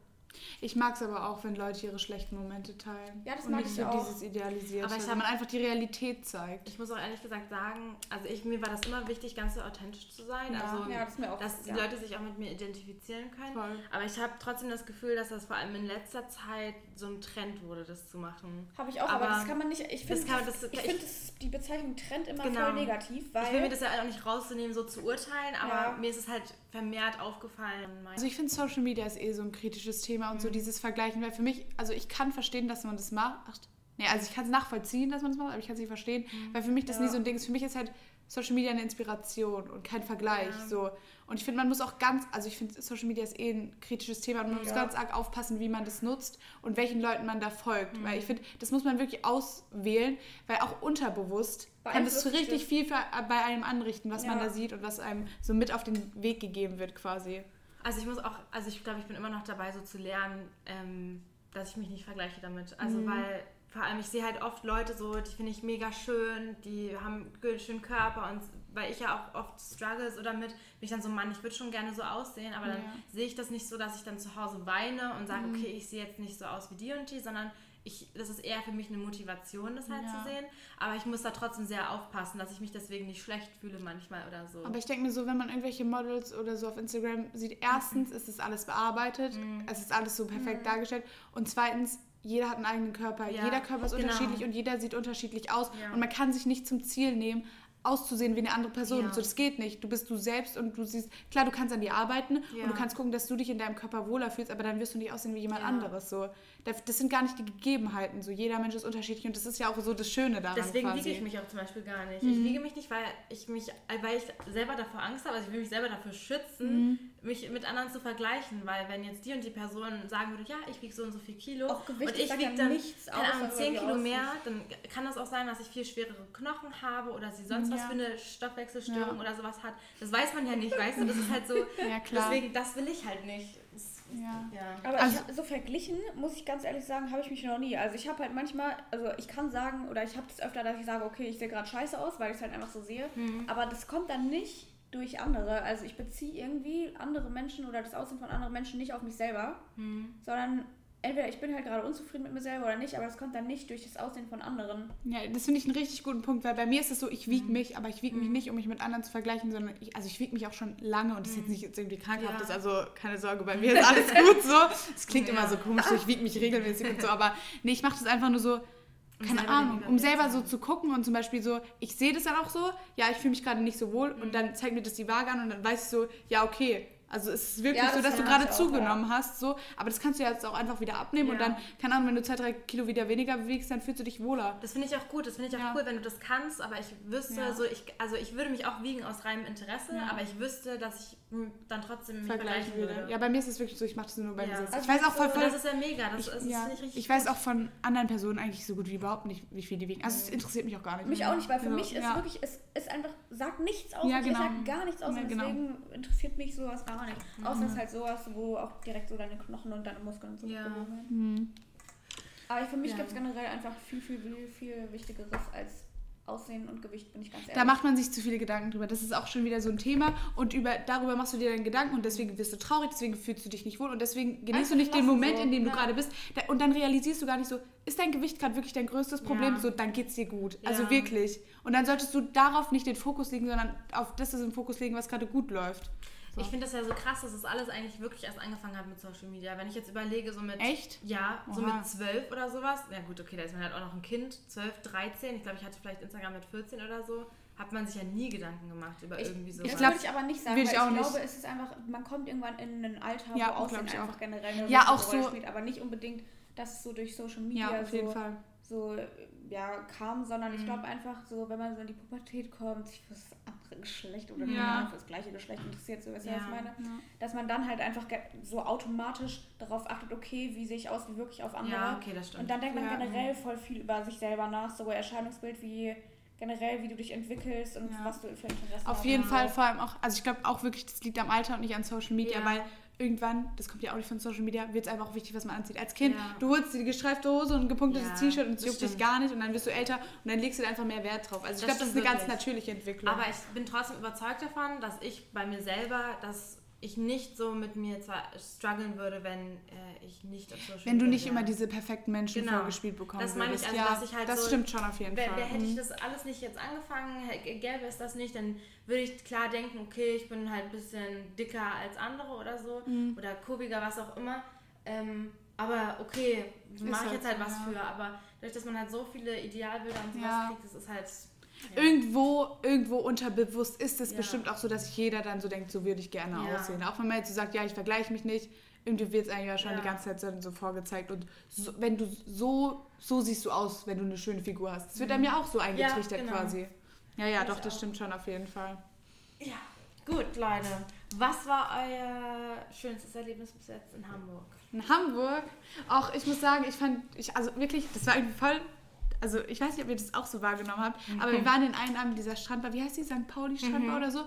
Ich mag es aber auch, wenn Leute ihre schlechten Momente teilen. Ja, das Und mag nicht ich so auch. dieses Idealisierte. Aber ich wenn hab- man einfach die Realität zeigt. Ich muss auch ehrlich gesagt sagen, also ich, mir war das immer wichtig, ganz so authentisch zu sein. Ja. also, Ja, das ist mir auch dass die ja. Leute sich auch mit mir identifizieren können. Voll. Aber ich habe trotzdem das Gefühl, dass das vor allem in letzter Zeit so ein Trend wurde, das zu machen. Habe ich auch, aber, Aber das kann man nicht. Ich finde das, das- ich die Bezeichnung Trend immer Genau. voll negativ, weil. Ich will mir das ja auch nicht rauszunehmen, so zu urteilen, aber Ja. mir ist es halt vermehrt aufgefallen. Also ich finde Social Media ist eh so ein kritisches Thema und so Mhm. dieses Vergleichen, weil für mich, also ich kann verstehen, dass man das macht. Nee, also ich kann es nachvollziehen, dass man das macht, aber ich kann es nicht verstehen, Mhm. weil für mich das Ja. nie so ein Ding ist. Für mich ist halt Social Media eine Inspiration und kein Vergleich. Ja. So. Und ich finde, man muss auch ganz, also ich finde, Social Media ist eh ein kritisches Thema und man muss Ja. ganz arg aufpassen, wie man das nutzt und welchen Leuten man da folgt. Mhm. Weil ich finde, das muss man wirklich auswählen, weil auch unterbewusst kann das zu Beeinflusst richtig viel für, bei einem anrichten, was man Ja. da sieht und was einem so mit auf den Weg gegeben wird quasi. Also ich muss auch, also ich glaube, ich bin immer noch dabei, so zu lernen, ähm, dass ich mich nicht vergleiche damit. Also Mhm. weil vor allem ich sehe halt oft Leute so, die finde ich mega schön, die haben einen schönen Körper und weil ich ja auch oft struggles oder mit, bin ich dann so, Mann, ich würde schon gerne so aussehen, aber dann Ja. sehe ich das nicht so, dass ich dann zu Hause weine und sage, Mhm. okay, ich sehe jetzt nicht so aus wie die und die, sondern ich, das ist eher für mich eine Motivation, das halt Ja. zu sehen. Aber ich muss da trotzdem sehr aufpassen, dass ich mich deswegen nicht schlecht fühle manchmal oder so. Aber ich denke mir so, wenn man irgendwelche Models oder so auf Instagram sieht, erstens ist es alles bearbeitet, Mhm. es ist alles so perfekt dargestellt und zweitens, jeder hat einen eigenen Körper, Ja, jeder Körper ist genau. unterschiedlich und jeder sieht unterschiedlich aus Ja. und man kann sich nicht zum Ziel nehmen, auszusehen wie eine andere Person. Ja. So, das geht nicht. Du bist du selbst und du siehst, klar, du kannst an dir arbeiten Ja. und du kannst gucken, dass du dich in deinem Körper wohler fühlst, aber dann wirst du nicht aussehen wie jemand Ja. anderes. So. Das sind gar nicht die Gegebenheiten. So. Jeder Mensch ist unterschiedlich und das ist ja auch so das Schöne daran. Deswegen quasi. wiege ich mich auch zum Beispiel gar nicht. Mhm. Ich wiege mich nicht, weil ich mich, weil ich selber davor Angst habe, also ich will mich selber dafür schützen, Mhm. mich mit anderen zu vergleichen, weil wenn jetzt die und die Person sagen würde, ja, ich wiege so und so viel Kilo Auch Gewicht und ich wiege dann nichts keine Ahnung, darüber, 10 wie Kilo mehr, dann kann das auch sein, dass ich viel schwerere Knochen habe oder sie sonst was Ja. für eine Stoffwechselstörung Ja. oder sowas hat. Das weiß man ja nicht, weißt du, das ist halt so, Ja, klar. deswegen, das will ich halt nicht. Ja. ja. Aber Also- ich, hab- so verglichen, muss ich ganz ehrlich sagen, habe ich mich noch nie. Also ich habe halt manchmal, also ich kann sagen, oder ich habe das öfter, dass ich sage, okay, ich sehe gerade scheiße aus, weil ich es halt einfach so sehe. Mhm. Aber das kommt dann nicht durch andere. Also ich beziehe irgendwie andere Menschen oder das Aussehen von anderen Menschen nicht auf mich selber, Mhm. sondern entweder ich bin halt gerade unzufrieden mit mir selber oder nicht, aber das kommt dann nicht durch das Aussehen von anderen. Ja, das finde ich einen richtig guten Punkt, weil bei mir ist es so, ich wiege mich, aber ich wiege mich nicht, um mich mit anderen zu vergleichen, sondern ich, also ich wiege mich auch schon lange und das ist jetzt nicht jetzt irgendwie krankhaft Ja. ist, also keine Sorge, bei mir ist alles gut so. Es klingt Ja. immer so komisch, ich wiege mich regelmäßig und so, aber nee, ich mache das einfach nur so, Um keine selber Ahnung, um selber so zu zu gucken und zum Beispiel so, ich sehe das dann auch so, ja, ich fühle mich gerade nicht so wohl Mhm. und dann zeigt mir das die Waage an und dann weiß ich so, ja, okay, Also es ist wirklich Ja, so, das dass du ja, gerade das auch, zugenommen hast, so, aber das kannst du ja jetzt auch einfach wieder abnehmen und Ja. dann, keine Ahnung, wenn du zwei, drei Kilo wieder weniger bewegst, dann fühlst du dich wohler. Das finde ich auch gut, das finde ich auch Ja. cool, wenn du das kannst, aber ich wüsste, Ja. so ich, also ich würde mich auch wiegen aus reinem Interesse, Ja. aber ich wüsste, dass ich dann trotzdem mich Vergleichen vergleichen würde. würde. Ja, bei mir ist es wirklich so, ich mache das nur beim Ja. Sitzen. Also Ich weiß auch voll, Und voll das ist ja mega, das, ich, ist, das ja, finde ich richtig ich weiß auch von anderen Personen eigentlich so gut wie überhaupt nicht, wie viel die wiegen. Also es interessiert mich auch gar nicht. Mich auch nicht, weil für Ja. mich ist ja. wirklich, es ist einfach, sagt nichts aus, Ja, und genau. ihr sagt gar nichts aus Ja, und genau. deswegen interessiert mich sowas gar nicht. Außer es ist halt sowas, wo auch direkt so deine Knochen und deine Muskeln und so Ja. werden. Hm. Aber für mich Ja. gibt es generell einfach viel, viel, viel, viel Wichtigeres als Aussehen und Gewicht, bin ich ganz ehrlich. Da macht man sich zu viele Gedanken drüber. Das ist auch schon wieder so ein Thema. Und über, darüber machst du dir dann Gedanken und deswegen wirst du traurig, deswegen fühlst du dich nicht wohl und deswegen genießt du Einfach nicht den Moment, so. in dem du Ja. gerade bist. Da, und dann realisierst du gar nicht so, ist dein Gewicht gerade wirklich dein größtes Problem? Ja. So, dann geht's dir gut. Also Ja. wirklich. Und dann solltest du darauf nicht den Fokus legen, sondern auf das im Fokus legen, was gerade gut läuft. So. Ich finde das ja so krass, dass das alles eigentlich wirklich erst angefangen hat mit Social Media. Wenn ich jetzt überlege, so mit. Echt? Ja, so Oha. mit 12 oder sowas. Ja, gut, okay, da ist man halt auch noch ein Kind. 12, 13. Ich glaube, ich hatte vielleicht Instagram mit 14 oder so. Hat man sich ja nie Gedanken gemacht über Ich- irgendwie so. Das glaub, würde ich aber nicht sagen, ich ich, auch nicht. glaube, es ist einfach, man kommt irgendwann in ein Alter, Ja, wo Aussehen ich einfach auch. generell eine Ja, auch Rolle so- spielt, aber nicht unbedingt, dass es so durch Social Media Ja, auf jeden so, Fall. so ja, kam, sondern ich Mhm. glaube einfach so, wenn man so in die Pubertät kommt, sich für das andere Geschlecht oder Ja. ja. für das gleiche Geschlecht interessiert, so weißt du, was Ja. ich meine? Ja. Dass man dann halt einfach so automatisch darauf achtet, okay, wie sehe ich aus, wie wirklich auf andere. ja, okay, das stimmt. Und dann denkt man generell voll viel über sich selber nach, so Erscheinungsbild, wie generell, wie du dich entwickelst und Ja. was du für Interessen Auf hast jeden und Fall, vor allem auch, also ich glaube auch wirklich, das liegt am Alter und nicht an Social Media, Ja. weil irgendwann, das kommt ja auch nicht von Social Media, wird es einfach auch wichtig, was man anzieht. Als Kind, Ja. du holst dir die gestreifte Hose und ein gepunktetes Ja, T-Shirt und es das juckt dich gar nicht und dann wirst du älter und dann legst du da einfach mehr Wert drauf. Also ich Das glaube, das ist eine ganz wirklich. natürliche Entwicklung. Aber ich bin trotzdem überzeugt davon, dass ich bei mir selber, dass ich nicht so mit mir zwar strugglen würde, wenn äh, ich nicht auf Social wenn du nicht immer diese perfekten Menschen Genau. vorgespielt bekommen Das meine ich, also, ja, dass ich halt das so- stimmt schon auf jeden Fall. hätte ich Mhm. das alles nicht jetzt angefangen, gäbe es das nicht, dann würde ich klar denken, okay, ich bin halt ein bisschen dicker als andere oder so Mhm. oder kurviger, was auch immer. Ähm, aber okay, mache ich halt jetzt halt was ja. für. Aber dadurch, dass man halt so viele Idealbilder und sowas Ja. kriegt, das ist halt. Ja. Irgendwo, irgendwo unterbewusst ist es Ja. bestimmt auch so, dass sich jeder dann so denkt, so würde ich gerne Ja. aussehen. Auch wenn man jetzt so sagt, ja, ich vergleiche mich nicht, irgendwie wird es eigentlich ja schon die ganze Zeit so, vorgezeigt. Und so, wenn du so, so siehst du aus, wenn du eine schöne Figur hast. Das wird einem ja auch so eingetrichtert genau. quasi. Ja, ja, Ich doch, das auch. stimmt schon auf jeden Fall. Ja, gut, Leute. Was war euer schönstes Erlebnis bis jetzt in Hamburg? In Hamburg, auch ich muss sagen, ich fand, ich, also wirklich, das war irgendwie voll, also ich weiß nicht, ob ihr das auch so wahrgenommen habt, aber wir waren in einem Abend dieser Strandbar, wie heißt die, St. Pauli Strandbar oder so?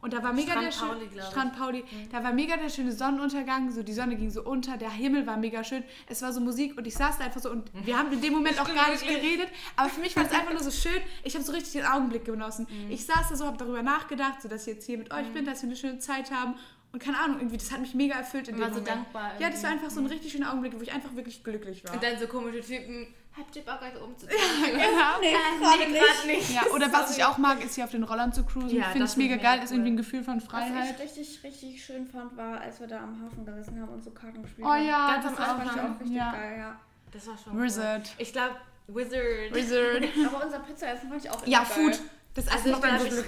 Und da war mega Strand der schöne. Strand Pauli, da war mega der schöne Sonnenuntergang, so die Sonne ging so unter, der Himmel war mega schön, es war so Musik und ich saß da einfach so und wir haben in dem Moment auch gar nicht geredet, aber für mich war es einfach nur so schön, ich habe so richtig den Augenblick genossen. Mhm. Ich saß da so, habe darüber nachgedacht, so dass ich jetzt hier mit euch bin, dass wir eine schöne Zeit haben und keine Ahnung, irgendwie, das hat mich mega erfüllt in dem war so Moment. dankbar Ja, das war irgendwie. einfach so ein richtig schöner Augenblick, wo ich einfach wirklich glücklich war. Und dann so komische Typen, habt ihr Bock euch umzuziehen? genau. Nee, Äh, gerade nee, nicht. grad nicht. Ja, oder was ich auch mag, ist hier auf den Rollern zu cruisen. Ja, Finde ich mega geil, mega ist irgendwie ein cool. Gefühl von Was Freiheit. ich richtig, richtig schön fand, war, als wir da am Hafen gesessen haben und so Karten gespielt Oh haben. ja, Ganz das am auch fand ich Anfang. auch richtig ja. geil, ja. Das war schon Wizard. Cool. Ich glaube, Wizard. Wizard. Aber unser Pizzaessen fand ich auch Ja, echt Food. geil. Das Also Essen ich glaube, so ich, so,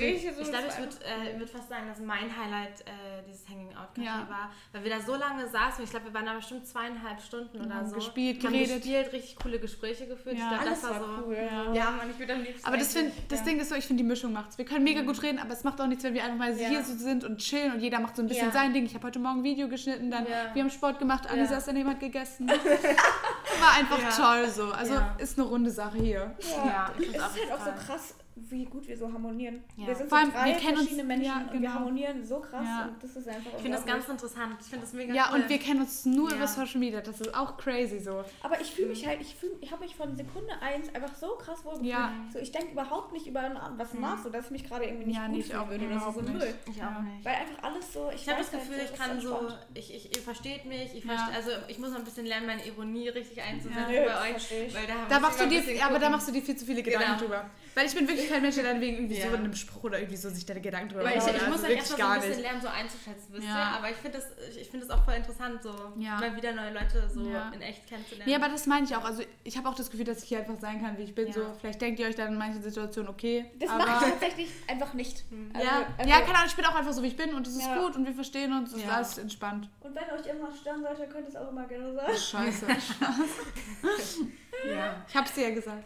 ich, glaub, ich würde äh, würd fast sagen, dass mein Highlight äh, dieses Hanging Out Café Ja. war. Weil wir da so lange saßen. Ich glaube, wir waren da bestimmt zweieinhalb Stunden oder so. gespielt, haben geredet. gespielt, richtig coole Gespräche geführt. Ja. Ich Alles das war, war so. cool. Ja. Ja, Mann, ich würde am liebsten. Aber das, find, das ja. Ding ist so, ich finde, die Mischung macht's. Wir können mega gut reden, aber es macht auch nichts, wenn wir einfach mal Ja. hier so sind und chillen und jeder macht so ein bisschen Ja. sein Ding. Ich habe heute Morgen ein Video geschnitten, dann Ja. wir haben Sport gemacht, Anni Ja. saß daneben, hat gegessen. War einfach Ja. toll so. Also Ja. ist eine runde Sache hier. Ja, ich es find's ist auch halt auch so krass, wie gut wir so harmonieren. Ja. Wir sind Vor so allem, drei wir kennen uns- verschiedene Menschen ja, und wir genau. harmonieren so krass Ja. und das ist einfach Ich finde das ganz interessant. Ich finde das mega Ja, cool. und wir kennen uns nur Ja. über Social Media. Das ist auch crazy so. Aber ich fühle mich halt, ich, ich habe mich von Sekunde eins einfach so krass wohl gefühlt. Ja. So, ich denke überhaupt nicht über was nach, so dass ich mich gerade irgendwie nicht Ja, gut nicht fühlen auch würde oder so, null. Ich auch nicht. Weil einfach alles so, ich, Ich habe das Gefühl, halt ich kann so, ich, ich, ihr versteht mich, ich Ja. verste, also ich muss noch ein bisschen lernen, meine Ironie richtig einzusetzen bei das euch, weil da, Da machst du dir, aber da machst du dir viel zu viele Gedanken Genau. drüber. Weil ich bin wirklich echt kein Mensch, der dann wegen irgendwie Ja. so in einem Spruch oder irgendwie so sich da Gedanken drüber ich, macht. ich Also muss halt erstmal so ein bisschen nicht. lernen, so einzuschätzen, wisst Ja. ihr? Aber ich finde das, ich, ich finde das auch voll interessant, so Ja. mal wieder neue Leute so Ja. in echt kennenzulernen. Nee, aber das meine ich auch. Also ich habe auch das Gefühl, dass ich hier einfach sein kann, wie ich bin. Ja. So, vielleicht denkt ihr euch dann in manchen Situationen, okay. Das aber mache ich tatsächlich einfach nicht. Also, ja, also, ja, keine Ahnung, ich bin auch einfach so, wie ich bin und es ist Ja. gut und wir verstehen uns, es ist Ja. alles entspannt. Und wenn euch irgendwas stören sollte, könnt ihr es auch immer gerne sagen. Scheiße. ja. Ich hab's dir ja gesagt.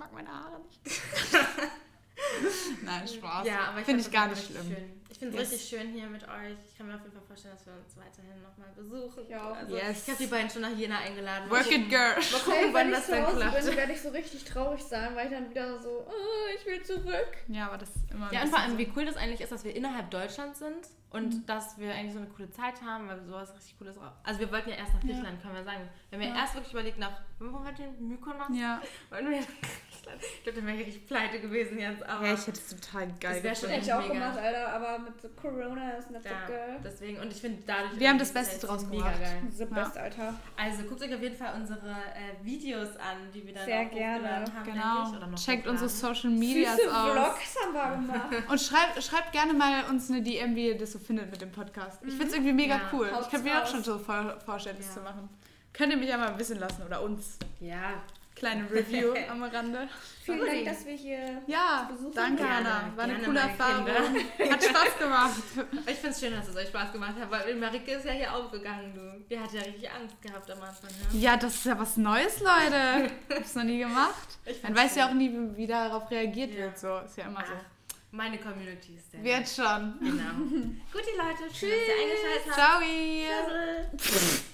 Ich mag meine Haare nicht. Nein, Spaß. Ja, aber ich Finde ich gar nicht richtig schlimm. Schön. Ich finde es Yes. richtig schön hier mit euch. Ich kann mir auf jeden Fall vorstellen, dass wir uns weiterhin nochmal besuchen. Ich auch. Also, Yes. Ich habe die beiden schon nach Jena eingeladen. Work it, girl. Mal Hey, gucken, wenn wann ich das zu dann klappt. bin, werde ich so richtig traurig sein, weil ich dann wieder so, oh, ich will zurück. Ja, aber das ist immer Ja, und vor allem, wie cool das eigentlich ist, dass wir innerhalb Deutschlands sind und dass wir eigentlich so eine coole Zeit haben, weil wir sowas richtig Cooles auch. Also, wir wollten ja erst nach Griechenland, können wir sagen. Wir haben ja, Ja. erst wirklich überlegt, nach. Wo wollten wir denn? Mykonos? so. Ja. Ich glaube, dann wäre ich richtig pleite gewesen jetzt. Aber ja, ich hätte es total geil Das wär schon. Hätte ich auch Mega. gemacht, Alter, aber mit so Corona ist nicht so ja, geil. deswegen. Und ich finde dadurch. Wir haben das Beste draus mega gemacht. geil. So Ja. best, Alter. Also guckt euch auf jeden Fall unsere äh, Videos an, die wir dann Sehr gerne. haben. Genau. Oder noch Checkt unsere Social Medias Süße aus. Vlogs haben wir gemacht. Und schreibt, schreibt gerne mal uns eine DM, wie ihr das so findet mit dem Podcast. Ich finde es irgendwie mega Ja. cool. Haut's ich kann mir auch schon so vor, vorstellen, das Ja. zu machen. Könnt ihr mich ja mal wissen lassen oder uns. Ja, Kleine Review am Rande. Vielen. Dank, dass wir hier Ja, zu Besuch danke Gerne, Anna. War eine coole Erfahrung. Kinder. Hat Spaß gemacht. ich finde es schön, dass es euch Spaß gemacht hat, weil Marike ist ja hier aufgegangen, du. Die hat ja richtig Angst gehabt am Anfang, ja? Ja, das ist ja was Neues, Leute. Hab's noch nie gemacht. Man weiß ja auch nie, wie darauf reagiert Ja. wird. So ist ja immer so. Ach, meine Community ist sehr Wird schon. Genau. Gut, die Leute. Schön, dass ihr eingeschaltet habt. Ciao. Tschüss.